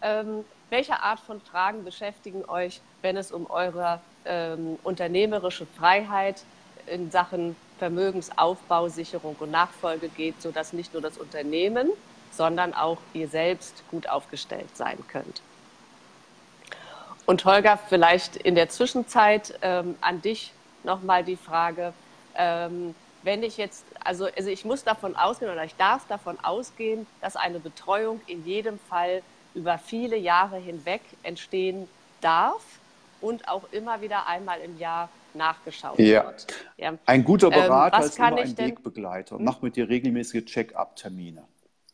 Ähm, welche Art von Fragen beschäftigen euch, wenn es um eure ähm, unternehmerische Freiheit in Sachen Vermögensaufbau, Sicherung und Nachfolge geht, sodass nicht nur das Unternehmen, sondern auch ihr selbst gut aufgestellt sein könnt. Und Holger, vielleicht in der Zwischenzeit ähm, an dich nochmal die Frage, ähm, wenn ich jetzt, also, also ich muss davon ausgehen oder ich darf davon ausgehen, dass eine Betreuung in jedem Fall über viele Jahre hinweg entstehen darf und auch immer wieder einmal im Jahr nachgeschaut ja. wird. Ja. Ein guter ähm, Berater ähm, ist immer ein Wegbegleiter. Hm? Mach mit dir regelmäßige Check-up-Termine.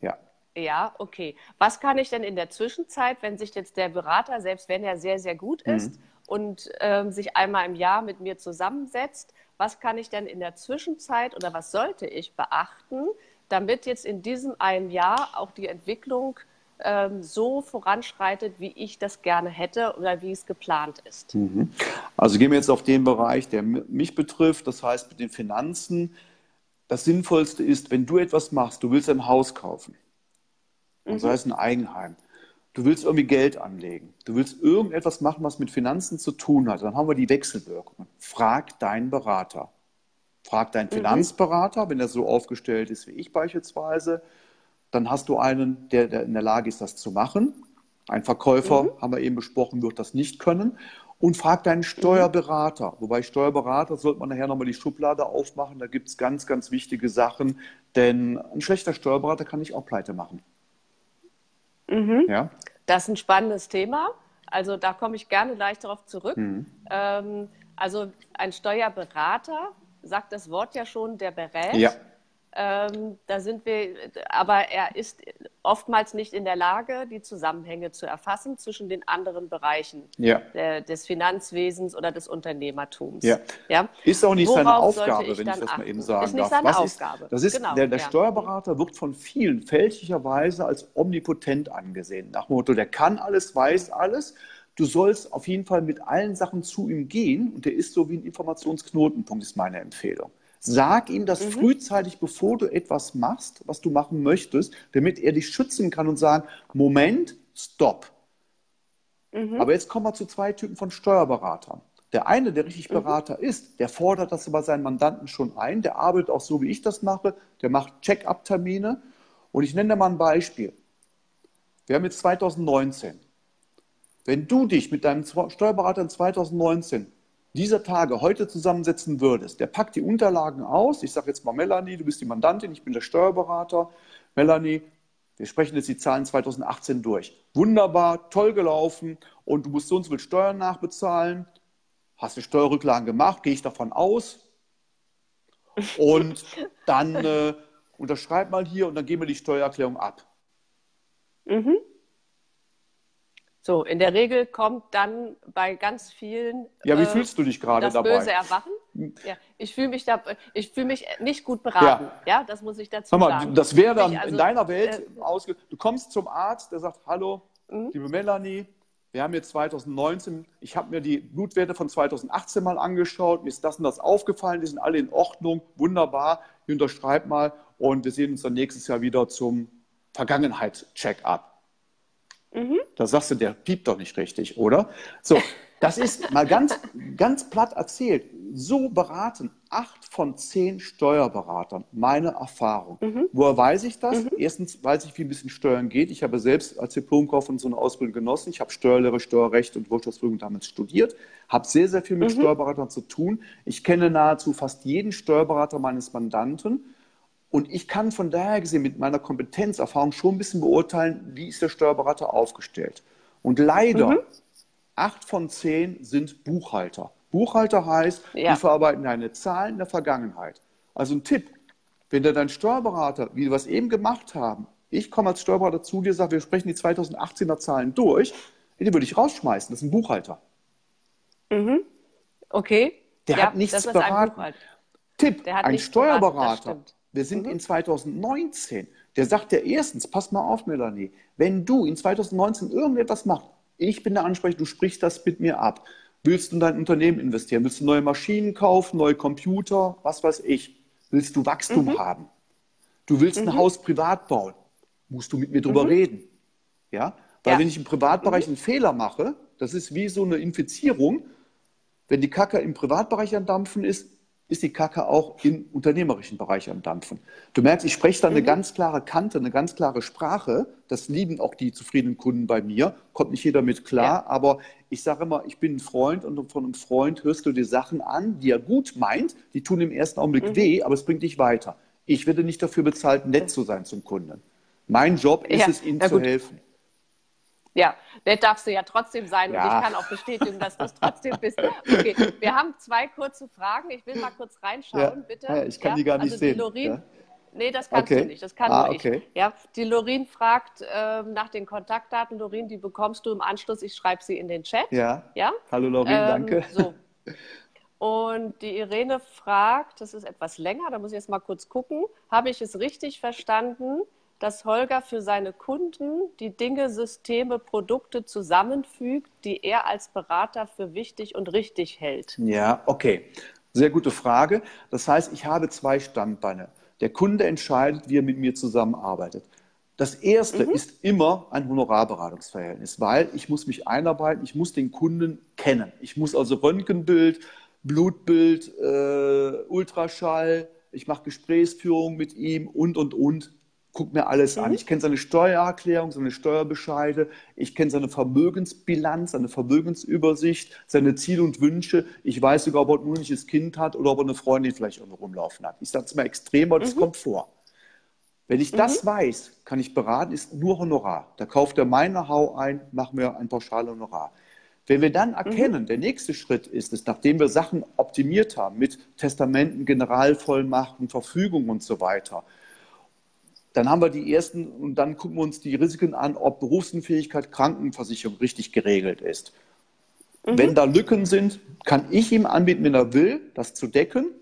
Ja. Ja, okay. Was kann ich denn in der Zwischenzeit, wenn sich jetzt der Berater, selbst wenn er sehr, sehr gut mhm. ist und ähm, sich einmal im Jahr mit mir zusammensetzt, was kann ich denn in der Zwischenzeit oder was sollte ich beachten, damit jetzt in diesem einen Jahr auch die Entwicklung ähm, so voranschreitet, wie ich das gerne hätte oder wie es geplant ist. Mhm. Also gehen wir jetzt auf den Bereich, der mich betrifft, das heißt mit den Finanzen. Das Sinnvollste ist, wenn du etwas machst, du willst ein Haus kaufen, mhm. sei es ein Eigenheim, du willst irgendwie Geld anlegen, du willst irgendetwas machen, was mit Finanzen zu tun hat, dann haben wir die Wechselwirkungen. Frag deinen Berater. Frag deinen mhm. Finanzberater, wenn er so aufgestellt ist wie ich beispielsweise dann hast du einen, der, der in der Lage ist, das zu machen. Ein Verkäufer, mhm. haben wir eben besprochen, wird das nicht können. Und frag deinen Steuerberater. Mhm. Wobei Steuerberater sollte man nachher nochmal die Schublade aufmachen. Da gibt es ganz, ganz wichtige Sachen. Denn ein schlechter Steuerberater kann nicht auch pleite machen. Mhm. Ja? Das ist ein spannendes Thema. Also da komme ich gerne gleich darauf zurück. Mhm. Ähm, also ein Steuerberater, sagt das Wort ja schon, der berät. Ja. Ähm, da sind wir, aber er ist oftmals nicht in der Lage, die Zusammenhänge zu erfassen zwischen den anderen Bereichen ja. der, des Finanzwesens oder des Unternehmertums. Ja. ja? Ist auch nicht Worauf seine Aufgabe, ich wenn ich das achten? mal eben sagen ist nicht darf. Seine Was Aufgabe. Ist, das ist, genau, der, der ja. Steuerberater wird von vielen fälschlicherweise als omnipotent angesehen. Nach dem Motto, der kann alles, weiß alles. Du sollst auf jeden Fall mit allen Sachen zu ihm gehen und der ist so wie ein Informationsknotenpunkt, ist meine Empfehlung. Sag ihm das mhm. frühzeitig, bevor du etwas machst, was du machen möchtest, damit er dich schützen kann und sagen, Moment, stopp. Mhm. Aber jetzt kommen wir zu zwei Typen von Steuerberatern. Der eine, der richtig mhm. Berater ist, der fordert das bei seinen Mandanten schon ein, der arbeitet auch so, wie ich das mache, der macht Check-up-Termine. Und ich nenne dir mal ein Beispiel. Wir haben jetzt 2019. Wenn du dich mit deinem Steuerberater in 2019 dieser Tage heute zusammensetzen würdest, der packt die Unterlagen aus. Ich sage jetzt mal Melanie, du bist die Mandantin, ich bin der Steuerberater. Melanie, wir sprechen jetzt die Zahlen 2018 durch. Wunderbar, toll gelaufen und du musst so und so viel Steuern nachbezahlen. Hast du Steuerrücklagen gemacht, gehe ich davon aus. Und dann äh, unterschreib mal hier und dann geben wir die Steuererklärung ab. Mhm. So, in der Regel kommt dann bei ganz vielen. Ja, wie äh, fühlst du dich gerade dabei? Das böse Erwachen. Ja, ich fühle mich, da, ich fühl mich nicht gut beraten. Ja, ja das muss ich dazu mal, sagen. Das wäre dann also, in deiner Welt äh, ausge. Du kommst zum Arzt, der sagt: Hallo, mhm. liebe Melanie, wir haben jetzt 2019, ich habe mir die Blutwerte von 2018 mal angeschaut, mir ist das und das aufgefallen, die sind alle in Ordnung, wunderbar, ich unterschreibe mal und wir sehen uns dann nächstes Jahr wieder zum Vergangenheitscheck-up. Mhm. Da sagst du, der piept doch nicht richtig, oder? So, das ist mal ganz, ganz platt erzählt. So beraten acht von zehn Steuerberatern, meine Erfahrung. Mhm. Woher weiß ich das? Mhm. Erstens weiß ich, wie ein bisschen Steuern geht. Ich habe selbst als Diplomkaufmann so eine Ausbildung genossen. Ich habe Steuerlehre, Steuerrecht und Wirtschaftsprüfung damals studiert, habe sehr, sehr viel mit mhm. Steuerberatern zu tun. Ich kenne nahezu fast jeden Steuerberater meines Mandanten und ich kann von daher gesehen mit meiner Kompetenzerfahrung schon ein bisschen beurteilen, wie ist der Steuerberater aufgestellt. Und leider, mhm. acht von zehn sind Buchhalter. Buchhalter heißt, ja. die verarbeiten deine Zahlen in der Vergangenheit. Also ein Tipp, wenn der dein Steuerberater, wie wir es eben gemacht haben, ich komme als Steuerberater zu dir, sage, wir sprechen die 2018er Zahlen durch, den würde ich rausschmeißen. Das ist ein Buchhalter. Mhm. Okay. Der ja, hat nichts beraten. Ein Tipp, ein, ein Steuerberater. Wir sind mhm. in 2019. Der sagt dir erstens, pass mal auf, Melanie, wenn du in 2019 irgendetwas machst, ich bin der Ansprechpartner, du sprichst das mit mir ab. Willst du in dein Unternehmen investieren? Willst du neue Maschinen kaufen, neue Computer, was weiß ich? Willst du Wachstum mhm. haben? Du willst mhm. ein Haus privat bauen? Musst du mit mir drüber mhm. reden? Ja? Weil ja. wenn ich im Privatbereich mhm. einen Fehler mache, das ist wie so eine Infizierung. Wenn die Kacke im Privatbereich am Dampfen ist, ist die Kacke auch im unternehmerischen Bereich am Dampfen. Du merkst, ich spreche da eine mhm. ganz klare Kante, eine ganz klare Sprache. Das lieben auch die zufriedenen Kunden bei mir. Kommt nicht jeder mit klar, ja. aber ich sage immer, ich bin ein Freund und von einem Freund hörst du dir Sachen an, die er gut meint. Die tun im ersten Augenblick mhm. weh, aber es bringt dich weiter. Ich werde nicht dafür bezahlt, nett zu sein zum Kunden. Mein Job ist ja. es, ihm zu helfen. Ja, nett darfst du ja trotzdem sein ja. und ich kann auch bestätigen, dass du es trotzdem bist. Okay, wir haben zwei kurze Fragen. Ich will mal kurz reinschauen, ja. bitte. Ja, ich kann die gar nicht also sehen. Lorin, Nee, das kannst okay. du nicht. Das kann ah, nur ich. Okay. Ja, die Lorin fragt ähm, nach den Kontaktdaten. Lorin, die bekommst du im Anschluss. Ich schreibe sie in den Chat. Ja. ja? Hallo Lorin, ähm, danke. So. Und die Irene fragt, das ist etwas länger, da muss ich jetzt mal kurz gucken. Habe ich es richtig verstanden? Dass Holger für seine Kunden die Dinge, Systeme, Produkte zusammenfügt, die er als Berater für wichtig und richtig hält? Ja, okay. Sehr gute Frage. Das heißt, ich habe zwei Standbeine. Der Kunde entscheidet, wie er mit mir zusammenarbeitet. Das erste mhm. ist immer ein Honorarberatungsverhältnis, weil ich muss mich einarbeiten, ich muss den Kunden kennen. Ich muss also Röntgenbild, Blutbild, äh, Ultraschall, ich mache Gesprächsführung mit ihm und, und, und gucke mir alles mhm. an. Ich kenne seine Steuererklärung, seine Steuerbescheide, ich kenne seine Vermögensbilanz, seine Vermögensübersicht, seine Ziele und Wünsche. Ich weiß sogar, ob er ein unruhiges Kind hat oder ob er eine Freundin vielleicht irgendwo rumlaufen hat. Ich sage es mal extrem, aber das mhm. kommt vor. Wenn ich das mhm. weiß, kann ich beraten, ist nur Honorar. Da kauft er mein Know-how ein, machen wir ein Pauschalhonorar. Wenn wir dann erkennen, mhm. der nächste Schritt ist es, nachdem wir Sachen optimiert haben mit Testamenten, Generalvollmachten, Verfügungen und so weiter, dann haben wir die ersten und dann gucken wir uns die Risiken an, ob Berufsunfähigkeit, Krankenversicherung richtig geregelt ist. Mhm. Wenn da Lücken sind, kann ich ihm anbieten, wenn er will, das zu decken.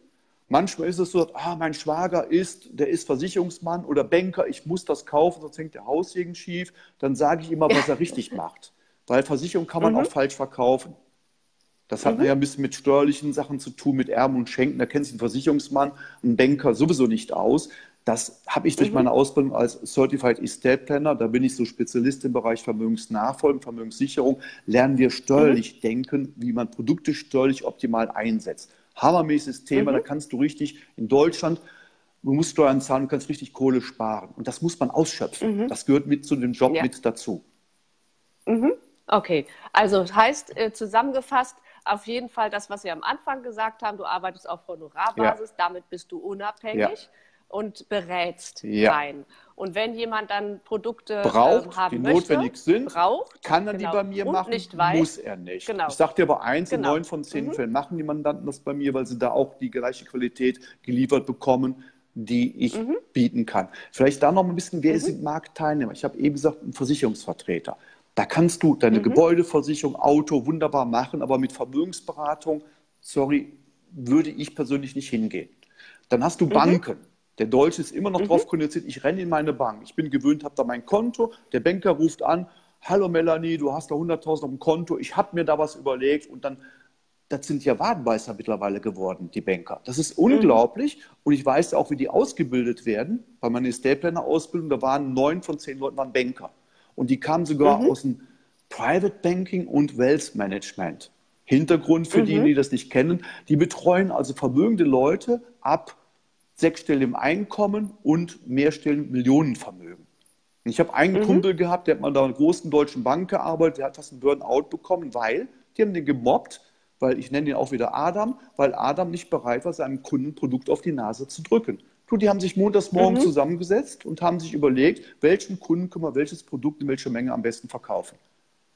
Manchmal ist es so, ah, mein Schwager ist, der ist Versicherungsmann oder Banker, ich muss das kaufen, sonst hängt der Haussegen schief. Dann sage ich immer, was er richtig macht. Weil Versicherung kann man mhm. auch falsch verkaufen. Das hat mhm. ja ein bisschen mit steuerlichen Sachen zu tun, mit Erben und Schenken. Da kennt sich ein Versicherungsmann, ein Banker sowieso nicht aus. Das habe ich durch mhm. meine Ausbildung als Certified Estate Planner, da bin ich so Spezialist im Bereich Vermögensnachfolge, Vermögenssicherung, lernen wir steuerlich mhm. denken, wie man Produkte steuerlich optimal einsetzt. Hammermäßiges Thema, mhm. da kannst du richtig in Deutschland, du musst Steuern zahlen, du kannst richtig Kohle sparen. Und das muss man ausschöpfen. Mhm. Das gehört mit zu dem Job ja. mit dazu. Mhm. Okay, also heißt äh, zusammengefasst, auf jeden Fall das, was wir am Anfang gesagt haben, du arbeitest auf Honorarbasis, ja. damit bist du unabhängig. Ja und berätst ja. rein. Und wenn jemand dann Produkte braucht, äh, haben die möchte, notwendig sind, braucht, kann er genau. die bei mir machen, weiß, muss er nicht. Genau. Ich sage dir aber eins, genau. in neun von zehn mhm. Fällen machen die Mandanten das bei mir, weil sie da auch die gleiche Qualität geliefert bekommen, die ich mhm. bieten kann. Vielleicht da noch ein bisschen, wer mhm. sind Marktteilnehmer? Ich habe eben gesagt, ein Versicherungsvertreter. Da kannst du deine mhm. Gebäudeversicherung, Auto wunderbar machen, aber mit Vermögensberatung, sorry, würde ich persönlich nicht hingehen. Dann hast du mhm. Banken. Der Deutsche ist immer noch mhm. drauf kondiziert, ich renne in meine Bank. Ich bin gewöhnt, habe da mein Konto. Der Banker ruft an, hallo Melanie, du hast da 100.000 auf dem Konto, ich habe mir da was überlegt und dann, das sind ja Wadenbeißer mittlerweile geworden, die Banker. Das ist unglaublich mhm. und ich weiß auch, wie die ausgebildet werden. Bei meiner Estate Planner Ausbildung, da waren neun von zehn Leuten waren Banker und die kamen sogar mhm. aus dem Private Banking und Wealth Management. Hintergrund für mhm. die, die das nicht kennen, die betreuen also vermögende Leute ab sechsstelligem Einkommen und mehrstelligem Millionenvermögen. Ich habe einen mhm. Kumpel gehabt, der hat mal da in einer großen deutschen Bank gearbeitet, der hat fast einen Burnout bekommen, weil die haben den gemobbt, weil ich nenne ihn auch wieder Adam, weil Adam nicht bereit war, seinem Kunden Produkt auf die Nase zu drücken. Du, die haben sich montags morgen mhm. zusammengesetzt und haben sich überlegt, welchen Kunden können wir welches Produkt in welcher Menge am besten verkaufen.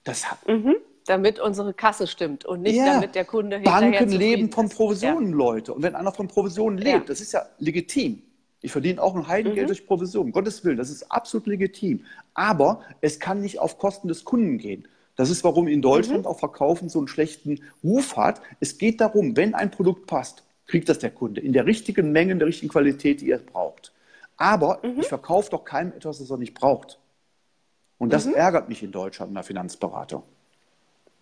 Das hat, mhm. Damit unsere Kasse stimmt und nicht ja. damit der Kunde hinterher Banken leben von Provisionen, ja. Leute. Und wenn einer von Provisionen lebt, ja. das ist ja legitim. Ich verdiene auch ein Heidengeld mhm. durch Provision. Um Gottes Willen, das ist absolut legitim. Aber es kann nicht auf Kosten des Kunden gehen. Das ist, warum in Deutschland mhm. auch Verkaufen so einen schlechten Ruf hat. Es geht darum, wenn ein Produkt passt, kriegt das der Kunde in der richtigen Menge, in der richtigen Qualität, die er braucht. Aber mhm. ich verkaufe doch keinem etwas, das er nicht braucht. Und das mhm. ärgert mich in Deutschland in der Finanzberatung.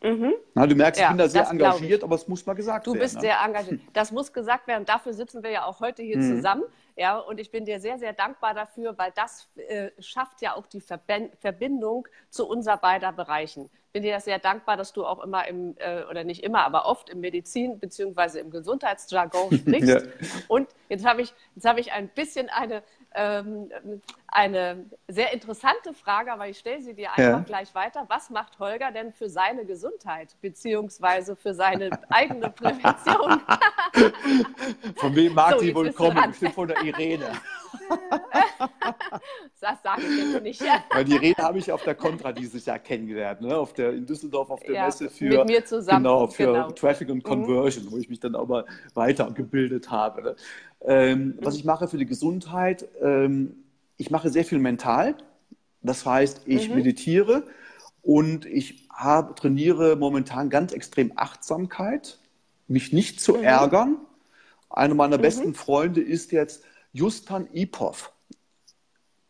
Mhm. Na, du merkst, ja, ich bin da sehr engagiert, aber es muss mal gesagt du werden. Du bist ne? sehr engagiert. Das muss gesagt werden. Dafür sitzen wir ja auch heute hier mhm. zusammen. Ja, und ich bin dir sehr, sehr dankbar dafür, weil das äh, schafft ja auch die Verben Verbindung zu unser beider Bereichen. Bin dir sehr dankbar, dass du auch immer im, äh, oder nicht immer, aber oft im Medizin- bzw. im Gesundheitsjargon sprichst. ja. Und jetzt habe ich, hab ich ein bisschen eine ähm, eine sehr interessante Frage, aber ich stelle sie dir einfach ja. gleich weiter. Was macht Holger denn für seine Gesundheit beziehungsweise für seine eigene Prävention? von wem mag so, sie wohl kommen? Bestimmt von der Irene. das sage ich jetzt nicht. Weil die Irene habe ich auf der Contra dieses Jahr kennengelernt, ne? auf der, in Düsseldorf auf der ja, Messe für, mit mir zusammen. Genau, für genau. Traffic und mhm. Conversion, mhm. wo ich mich dann mal weitergebildet habe. Ne? Ähm, was ich mache für die Gesundheit, ähm, ich mache sehr viel mental. Das heißt, ich mhm. meditiere und ich habe, trainiere momentan ganz extrem Achtsamkeit, mich nicht zu mhm. ärgern. Einer meiner mhm. besten Freunde ist jetzt Justan Ipov.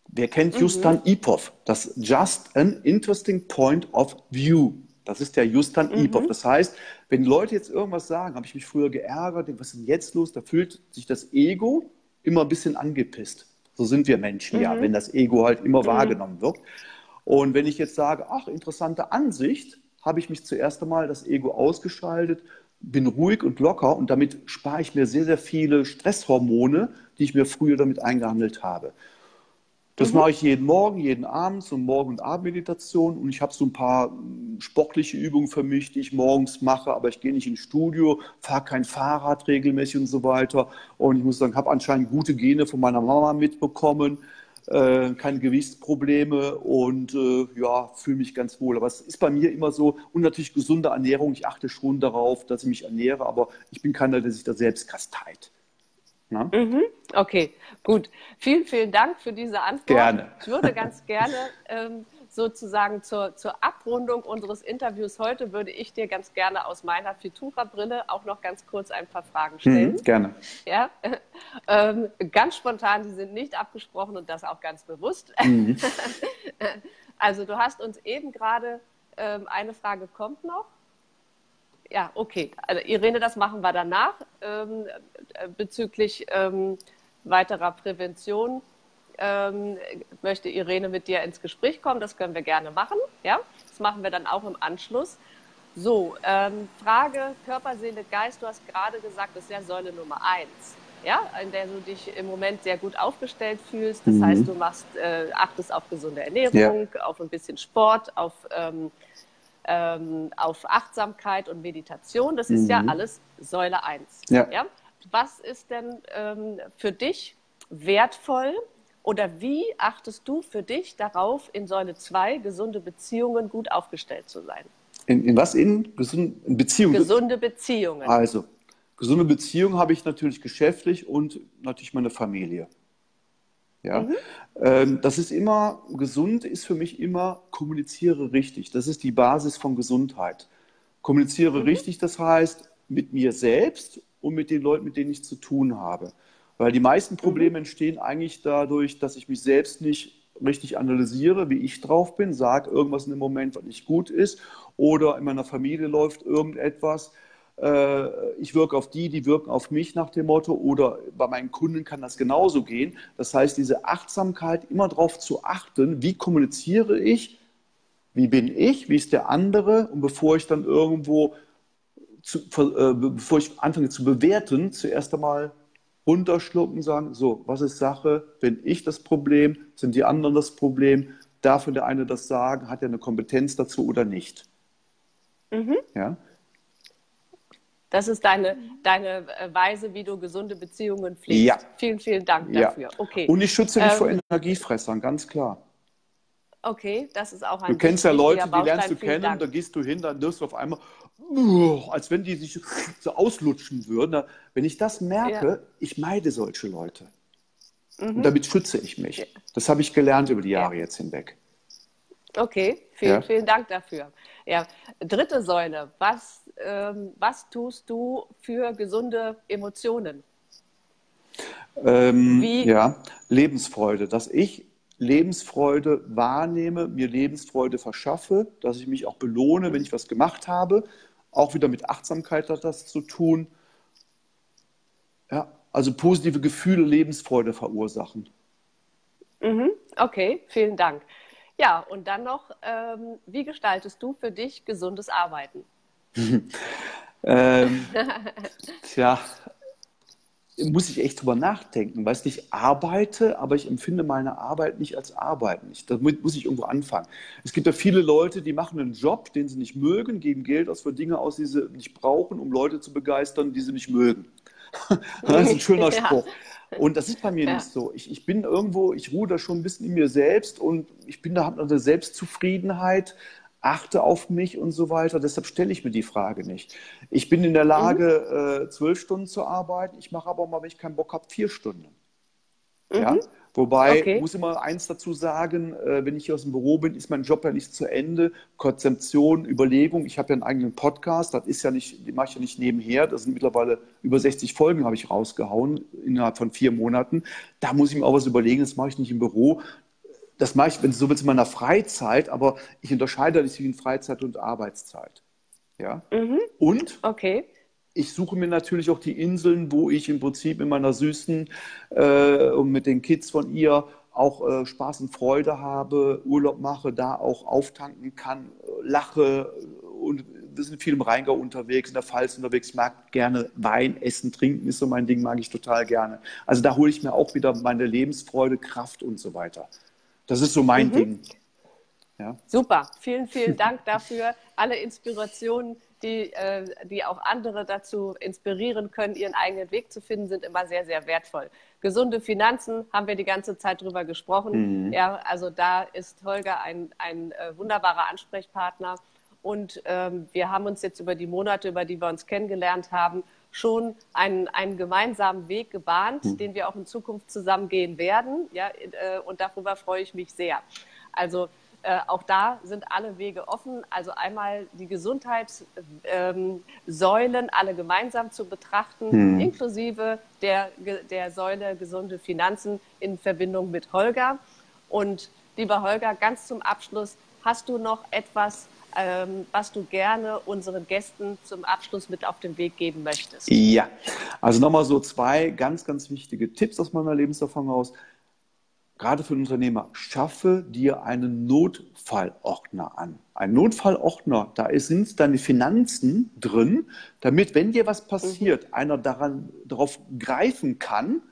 Wer kennt mhm. Justan Ipov? Das Just an Interesting Point of View. Das ist der Justan mhm. Ipov. Das heißt, wenn Leute jetzt irgendwas sagen, habe ich mich früher geärgert, was ist denn jetzt los? Da fühlt sich das Ego immer ein bisschen angepisst. So sind wir Menschen mhm. ja, wenn das Ego halt immer mhm. wahrgenommen wird. Und wenn ich jetzt sage, ach, interessante Ansicht, habe ich mich zuerst einmal das Ego ausgeschaltet, bin ruhig und locker und damit spare ich mir sehr, sehr viele Stresshormone, die ich mir früher damit eingehandelt habe. Das mhm. mache ich jeden Morgen, jeden Abend, so Morgen- und Abendmeditation. Und ich habe so ein paar sportliche Übungen für mich, die ich morgens mache, aber ich gehe nicht ins Studio, fahre kein Fahrrad regelmäßig und so weiter. Und ich muss sagen, habe anscheinend gute Gene von meiner Mama mitbekommen, äh, keine Gewichtsprobleme und äh, ja, fühle mich ganz wohl. Aber es ist bei mir immer so, und natürlich gesunde Ernährung. Ich achte schon darauf, dass ich mich ernähre, aber ich bin keiner, der sich da selbst kasteit. Ne? Mhm. Okay, gut. Vielen, vielen Dank für diese Antwort. Gerne. Ich würde ganz gerne ähm, sozusagen zur, zur Abrundung unseres Interviews heute, würde ich dir ganz gerne aus meiner Fitura-Brille auch noch ganz kurz ein paar Fragen stellen. Mhm, gerne. Ja, ähm, ganz spontan, die sind nicht abgesprochen und das auch ganz bewusst. Mhm. also du hast uns eben gerade, ähm, eine Frage kommt noch ja, okay. Also Irene, das machen wir danach ähm, äh, bezüglich ähm, weiterer Prävention. Ähm, möchte Irene mit dir ins Gespräch kommen. Das können wir gerne machen. Ja, das machen wir dann auch im Anschluss. So, ähm, Frage Körper, Seele, Geist. Du hast gerade gesagt, das ist ja Säule Nummer eins. Ja, in der du dich im Moment sehr gut aufgestellt fühlst. Das mhm. heißt, du machst, äh, achtest auf gesunde Ernährung, ja. auf ein bisschen Sport, auf ähm, ähm, auf Achtsamkeit und Meditation. Das ist mhm. ja alles Säule 1. Ja. ja? Was ist denn ähm, für dich wertvoll oder wie achtest du für dich darauf, in Säule 2 gesunde Beziehungen gut aufgestellt zu sein? In, in was? In, gesund, in Beziehungen? Gesunde Beziehungen. Also, gesunde Beziehungen habe ich natürlich geschäftlich und natürlich meine Familie. Ja? Mhm. Ähm, das ist immer, gesund ist für mich immer, kommuniziere richtig. Das ist die Basis von Gesundheit. Kommuniziere mhm. richtig, das heißt mit mir selbst und mit den Leuten, mit denen ich zu tun habe. Weil die meisten mhm. Probleme mhm. entstehen eigentlich dadurch, dass ich mich selbst nicht richtig analysiere, wie ich drauf bin, sage irgendwas in dem Moment, was nicht gut ist, oder in meiner Familie läuft irgendetwas, ich wirke auf die, die wirken auf mich nach dem Motto oder bei meinen Kunden kann das genauso gehen. Das heißt, diese Achtsamkeit, immer darauf zu achten, wie kommuniziere ich, wie bin ich, wie ist der andere und bevor ich dann irgendwo, zu, äh, bevor ich anfange zu bewerten, zuerst einmal runterschlucken, sagen, so, was ist Sache, bin ich das Problem, sind die anderen das Problem, darf der eine das sagen, hat er eine Kompetenz dazu oder nicht. Mhm. Ja? Das ist deine, deine äh, Weise, wie du gesunde Beziehungen pflegst. Ja. Vielen, vielen Dank dafür. Ja. Okay. Und ich schütze dich ähm, vor Energiefressern, ganz klar. Okay, das ist auch ein Du kennst ja Leute, die lernst du kennen, da gehst du hin, dann wirst du auf einmal, als wenn die sich so auslutschen würden. Wenn ich das merke, ja. ich meide solche Leute. Mhm. Und damit schütze ich mich. Das habe ich gelernt über die Jahre ja. jetzt hinweg. Okay, vielen, vielen Dank dafür. Ja, dritte Säule. Was, ähm, was tust du für gesunde Emotionen? Ähm, ja, Lebensfreude. Dass ich Lebensfreude wahrnehme, mir Lebensfreude verschaffe, dass ich mich auch belohne, wenn ich was gemacht habe. Auch wieder mit Achtsamkeit hat das zu tun. Ja, also positive Gefühle, Lebensfreude verursachen. Mhm, okay, vielen Dank. Ja, und dann noch, ähm, wie gestaltest du für dich gesundes Arbeiten? ähm, tja, muss ich echt drüber nachdenken. Weißt du, ich arbeite, aber ich empfinde meine Arbeit nicht als Arbeit. Nicht. Damit muss ich irgendwo anfangen. Es gibt ja viele Leute, die machen einen Job, den sie nicht mögen, geben Geld aus für Dinge aus, die sie nicht brauchen, um Leute zu begeistern, die sie nicht mögen. das ist ein schöner Spruch. Und das ist bei mir ja. nicht so. Ich, ich bin irgendwo, ich ruhe da schon ein bisschen in mir selbst und ich bin da, habe eine Selbstzufriedenheit, achte auf mich und so weiter. Deshalb stelle ich mir die Frage nicht. Ich bin in der Lage, mhm. äh, zwölf Stunden zu arbeiten. Ich mache aber mal, wenn ich keinen Bock habe, vier Stunden. Mhm. Ja? Wobei, okay. muss immer eins dazu sagen, äh, wenn ich hier aus dem Büro bin, ist mein Job ja nicht zu Ende. Konzeption, Überlegung. Ich habe ja einen eigenen Podcast, das ist ja nicht, den mache ich ja nicht nebenher. Das sind mittlerweile über 60 Folgen, habe ich rausgehauen innerhalb von vier Monaten. Da muss ich mir auch was überlegen, das mache ich nicht im Büro das mache ich, wenn du so willst, in meiner Freizeit, aber ich unterscheide das zwischen Freizeit und Arbeitszeit. Ja? Mhm. Und okay. Ich suche mir natürlich auch die Inseln, wo ich im Prinzip mit meiner Süßen äh, und mit den Kids von ihr auch äh, Spaß und Freude habe, Urlaub mache, da auch auftanken kann, lache und wir sind viel im Rheingau unterwegs, in der Pfalz unterwegs. Mag gerne Wein, Essen, Trinken ist so mein Ding, mag ich total gerne. Also da hole ich mir auch wieder meine Lebensfreude, Kraft und so weiter. Das ist so mein mhm. Ding. Ja. Super, vielen, vielen Dank dafür. Alle Inspirationen, die, äh, die auch andere dazu inspirieren können, ihren eigenen Weg zu finden, sind immer sehr, sehr wertvoll. Gesunde Finanzen haben wir die ganze Zeit drüber gesprochen. Mhm. Ja, also da ist Holger ein, ein äh, wunderbarer Ansprechpartner. Und ähm, wir haben uns jetzt über die Monate, über die wir uns kennengelernt haben, schon einen, einen gemeinsamen Weg gebahnt, mhm. den wir auch in Zukunft zusammen gehen werden. Ja, äh, und darüber freue ich mich sehr. Also äh, auch da sind alle Wege offen. Also einmal die Gesundheitssäulen ähm, alle gemeinsam zu betrachten, mhm. inklusive der, der Säule gesunde Finanzen in Verbindung mit Holger. Und lieber Holger, ganz zum Abschluss, hast du noch etwas, ähm, was du gerne unseren Gästen zum Abschluss mit auf den Weg geben möchtest. Ja, also nochmal so zwei ganz, ganz wichtige Tipps aus meiner Lebenserfahrung aus. Gerade für den Unternehmer, schaffe dir einen Notfallordner an. Ein Notfallordner, da sind deine Finanzen drin, damit, wenn dir was passiert, mhm. einer daran, darauf greifen kann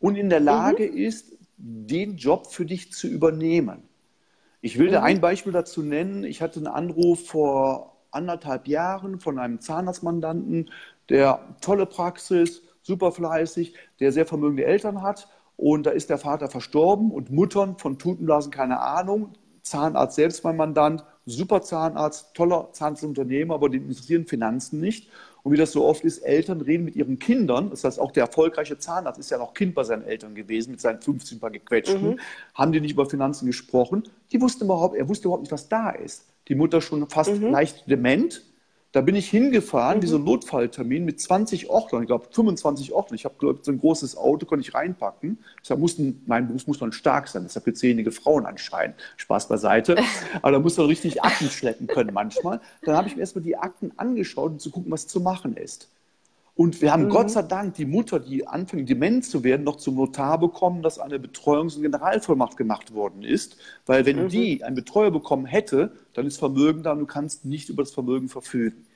und in der Lage mhm. ist, den Job für dich zu übernehmen. Ich will mhm. dir ein Beispiel dazu nennen. Ich hatte einen Anruf vor anderthalb Jahren von einem Zahnarztmandanten, der tolle Praxis, super fleißig, der sehr vermögende Eltern hat. Und da ist der Vater verstorben und Muttern von Tutenblasen keine Ahnung. Zahnarzt selbst mein Mandant, super Zahnarzt, toller Zahnarztunternehmer, aber die interessieren Finanzen nicht. Und wie das so oft ist, Eltern reden mit ihren Kindern. Das heißt, auch der erfolgreiche Zahnarzt ist ja noch Kind bei seinen Eltern gewesen, mit seinen 15 paar gequetschten. Mhm. Haben die nicht über Finanzen gesprochen? Die wussten überhaupt, er wusste überhaupt nicht, was da ist. Die Mutter schon fast mhm. leicht dement da bin ich hingefahren, mhm. dieser Notfalltermin mit 20 Ordnern, ich glaube 25 Ordnern. Ich habe, glaube so ein großes Auto, konnte ich reinpacken. Deshalb mussten, mein Beruf muss man stark sein, deshalb gibt es wenige Frauen anscheinend. Spaß beiseite. Aber da muss man richtig Akten schleppen können manchmal. Dann habe ich mir erstmal die Akten angeschaut, um zu gucken, was zu machen ist. Und wir haben mhm. Gott sei Dank die Mutter, die anfängt dement zu werden, noch zum Notar bekommen, dass eine Betreuungs- und Generalvollmacht gemacht worden ist. Weil wenn mhm. die einen Betreuer bekommen hätte, dann ist Vermögen da und du kannst nicht über das Vermögen verfügen.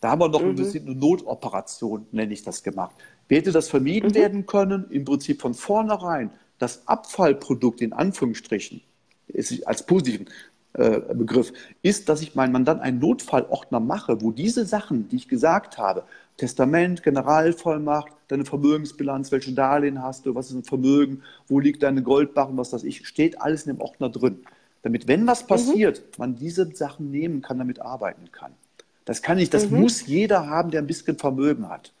Da haben wir noch mhm. ein bisschen eine Notoperation, nenne ich das, gemacht. Wie hätte das vermieden mhm. werden können? Im Prinzip von vornherein das Abfallprodukt in Anführungsstrichen, ist als positiven äh, Begriff, ist, dass ich meinem Mandant einen Notfallordner mache, wo diese Sachen, die ich gesagt habe, Testament, Generalvollmacht, deine Vermögensbilanz, welche Darlehen hast du, was ist ein Vermögen, wo liegt deine Goldbarren, was das ich, steht alles in dem Ordner drin. damit, wenn was mhm. passiert, mhm. man diese Sachen nehmen kann, damit arbeiten kann. Das kann ich, das mhm. muss jeder haben, der ein bisschen Vermögen hat.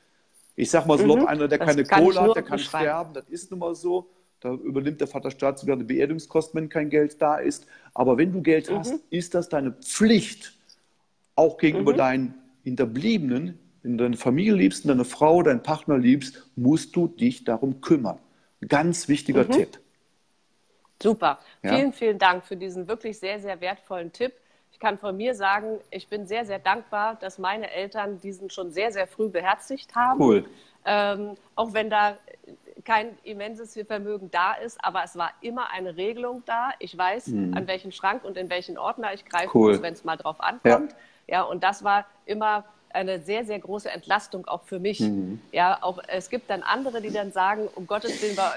Ich sag mal so, mhm. einer, der das keine Kohle hat, der kann sterben, das ist nun mal so. Da übernimmt der Vaterstaat sogar eine Beerdigungskosten, wenn kein Geld da ist. Aber wenn du Geld hast, mhm. ist das deine Pflicht, auch gegenüber mhm. deinen Hinterbliebenen, wenn du deine Familie liebst, deine Frau, deinen Partner liebst, musst du dich darum kümmern. Ganz wichtiger mhm. Tipp. Super. Ja? Vielen, vielen Dank für diesen wirklich sehr, sehr wertvollen Tipp. Ich kann von mir sagen, ich bin sehr, sehr dankbar, dass meine Eltern diesen schon sehr, sehr früh beherzigt haben. Cool. Ähm, auch wenn da kein immenses Vermögen da ist, aber es war immer eine Regelung da. Ich weiß, mhm. an welchen Schrank und in welchen Ordner ich greifen cool. muss, wenn es mal drauf ankommt. Ja. ja, und das war immer eine sehr, sehr große Entlastung auch für mich. Mhm. Ja, auch es gibt dann andere, die dann sagen, um Gottes Willen, bei,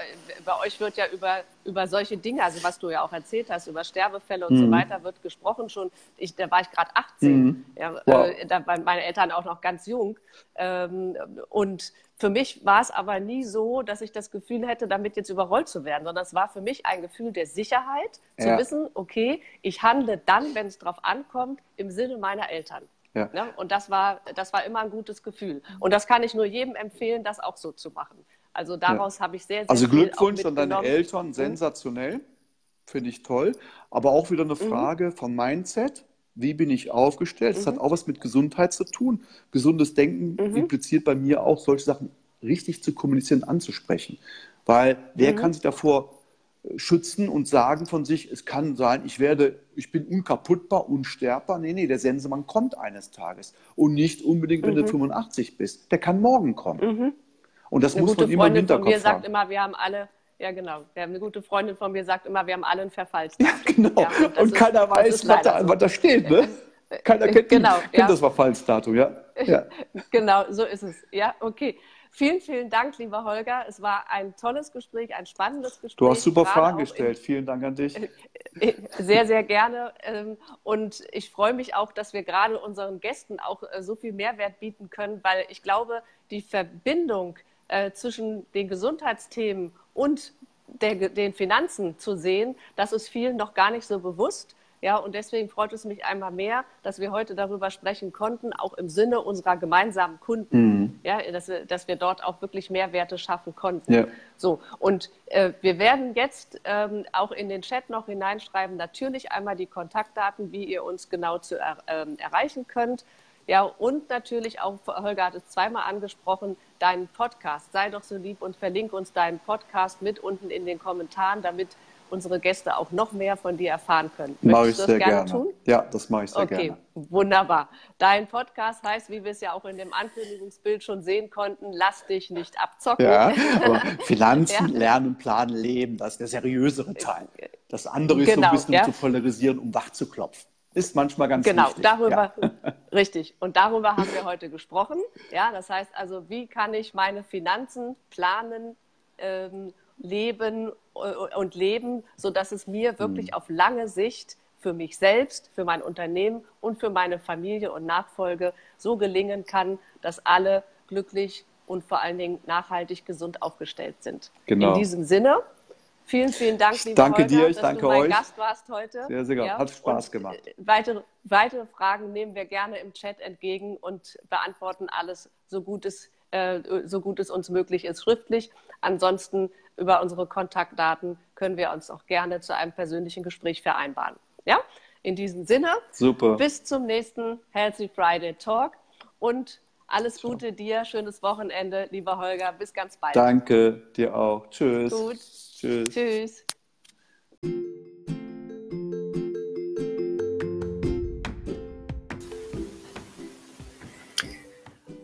bei, euch wird ja über, über solche Dinge, also was du ja auch erzählt hast, über Sterbefälle und mhm. so weiter, wird gesprochen schon. Ich, da war ich gerade 18, mhm. ja, wow. äh, da waren meine Eltern auch noch ganz jung. Ähm, und für mich war es aber nie so, dass ich das Gefühl hätte, damit jetzt überrollt zu werden, sondern es war für mich ein Gefühl der Sicherheit, zu ja. wissen, okay, ich handle dann, wenn es darauf ankommt, im Sinne meiner Eltern. Ja. Ne? Und das war, das war immer ein gutes Gefühl. Und das kann ich nur jedem empfehlen, das auch so zu machen. Also daraus ja. habe ich sehr, sehr Also Glückwunsch an deine Eltern, mhm. sensationell. Finde ich toll. Aber auch wieder eine mhm. Frage mhm. von Mindset. Wie bin ich aufgestellt? Das mhm. hat auch was mit Gesundheit zu tun. Gesundes Denken mhm. impliziert bei mir auch, solche Sachen richtig zu kommunizieren, anzusprechen. Weil wer mhm. kann sich davor schützen und sagen von sich, es kann sein, ich werde, ich bin unkaputtbar, unsterbbar. Nee, nee, der Sensemann kommt eines Tages. Und nicht unbedingt, wenn mhm. du 85 bist. Der kann morgen kommen. Mhm. Und das eine muss man immer im Hinterkopf von mir sagt immer, wir haben alle, ja genau, wir haben eine gute Freundin von mir sagt immer, wir haben alle einen Verfallsdatum. Ja, genau. Ja, und, und ist, keiner weiß, was da, so. was da, steht, ne? Keiner kennt, genau, kennt ja. das Verfallsdatum, ja. ja. genau, so ist es. Ja, okay. Vielen, vielen Dank, lieber Holger. Es war ein tolles Gespräch, ein spannendes Gespräch. Du hast super Fragen gestellt. vielen Dank an dich. Sehr, sehr gerne. Ähm, und ich freue mich auch, dass wir gerade unseren Gästen auch äh, so viel Mehrwert bieten können, weil ich glaube, die Verbindung äh, zwischen den Gesundheitsthemen und der, den Finanzen zu sehen, das ist vielen noch gar nicht so bewusst. Ja, und deswegen freut es mich einmal mehr, dass wir heute darüber sprechen konnten, auch im Sinne unserer gemeinsamen Kunden, mhm. ja, dass, wir, dass wir dort auch wirklich Mehrwerte schaffen konnten. Ja. So, und äh, wir werden jetzt ähm, auch in den Chat noch hineinschreiben, natürlich einmal die Kontaktdaten, wie ihr uns genau zu er, ähm, erreichen könnt. Ja, und natürlich auch, Holger hat es zweimal angesprochen, deinen Podcast. Sei doch so lieb und verlinke uns deinen Podcast mit unten in den Kommentaren, damit unsere Gäste auch noch mehr von dir erfahren können. Mache ich sehr gerne, gerne, tun? Ja, das mache ich sehr okay, gerne. Okay, wunderbar. Dein Podcast heißt, wie wir es ja auch in dem Ankündigungsbild schon sehen konnten, lass dich nicht abzocken. Ja, aber Finanzen, ja. Lernen, Planen, Leben, das ist der seriösere Teil. Das andere ist genau, so ein bisschen ja. zu polarisieren, um wach zu klopfen. Ist manchmal ganz genau, wichtig. Genau, darüber, ja. richtig. Und darüber haben wir heute gesprochen. Ja, das heißt also, wie kann ich meine Finanzen planen, ähm, leben äh, und leben, sodass es mir wirklich mhm. auf lange Sicht für mich selbst, für mein Unternehmen und für meine Familie und Nachfolge so gelingen kann, dass alle glücklich und vor allen Dingen nachhaltig gesund aufgestellt sind. Genau. In diesem Sinne, vielen, vielen Dank, lieber Danke Holger, dir, ich danke du mein euch. Gast warst heute. Sehr, sehr ja, Hat Spaß gemacht. Äh, weitere, weitere Fragen nehmen wir gerne im Chat entgegen und beantworten alles so gut es, äh, so gut es uns möglich ist schriftlich. Ansonsten über unsere Kontaktdaten können wir uns auch gerne zu einem persönlichen Gespräch vereinbaren. Ja? In diesem Sinne, Super. bis zum nächsten Healthy Friday Talk und alles Gute dir, schönes Wochenende, lieber Holger. Bis ganz bald. Danke, dir auch. Tschüss. Gut. Tschüss. Tschüss.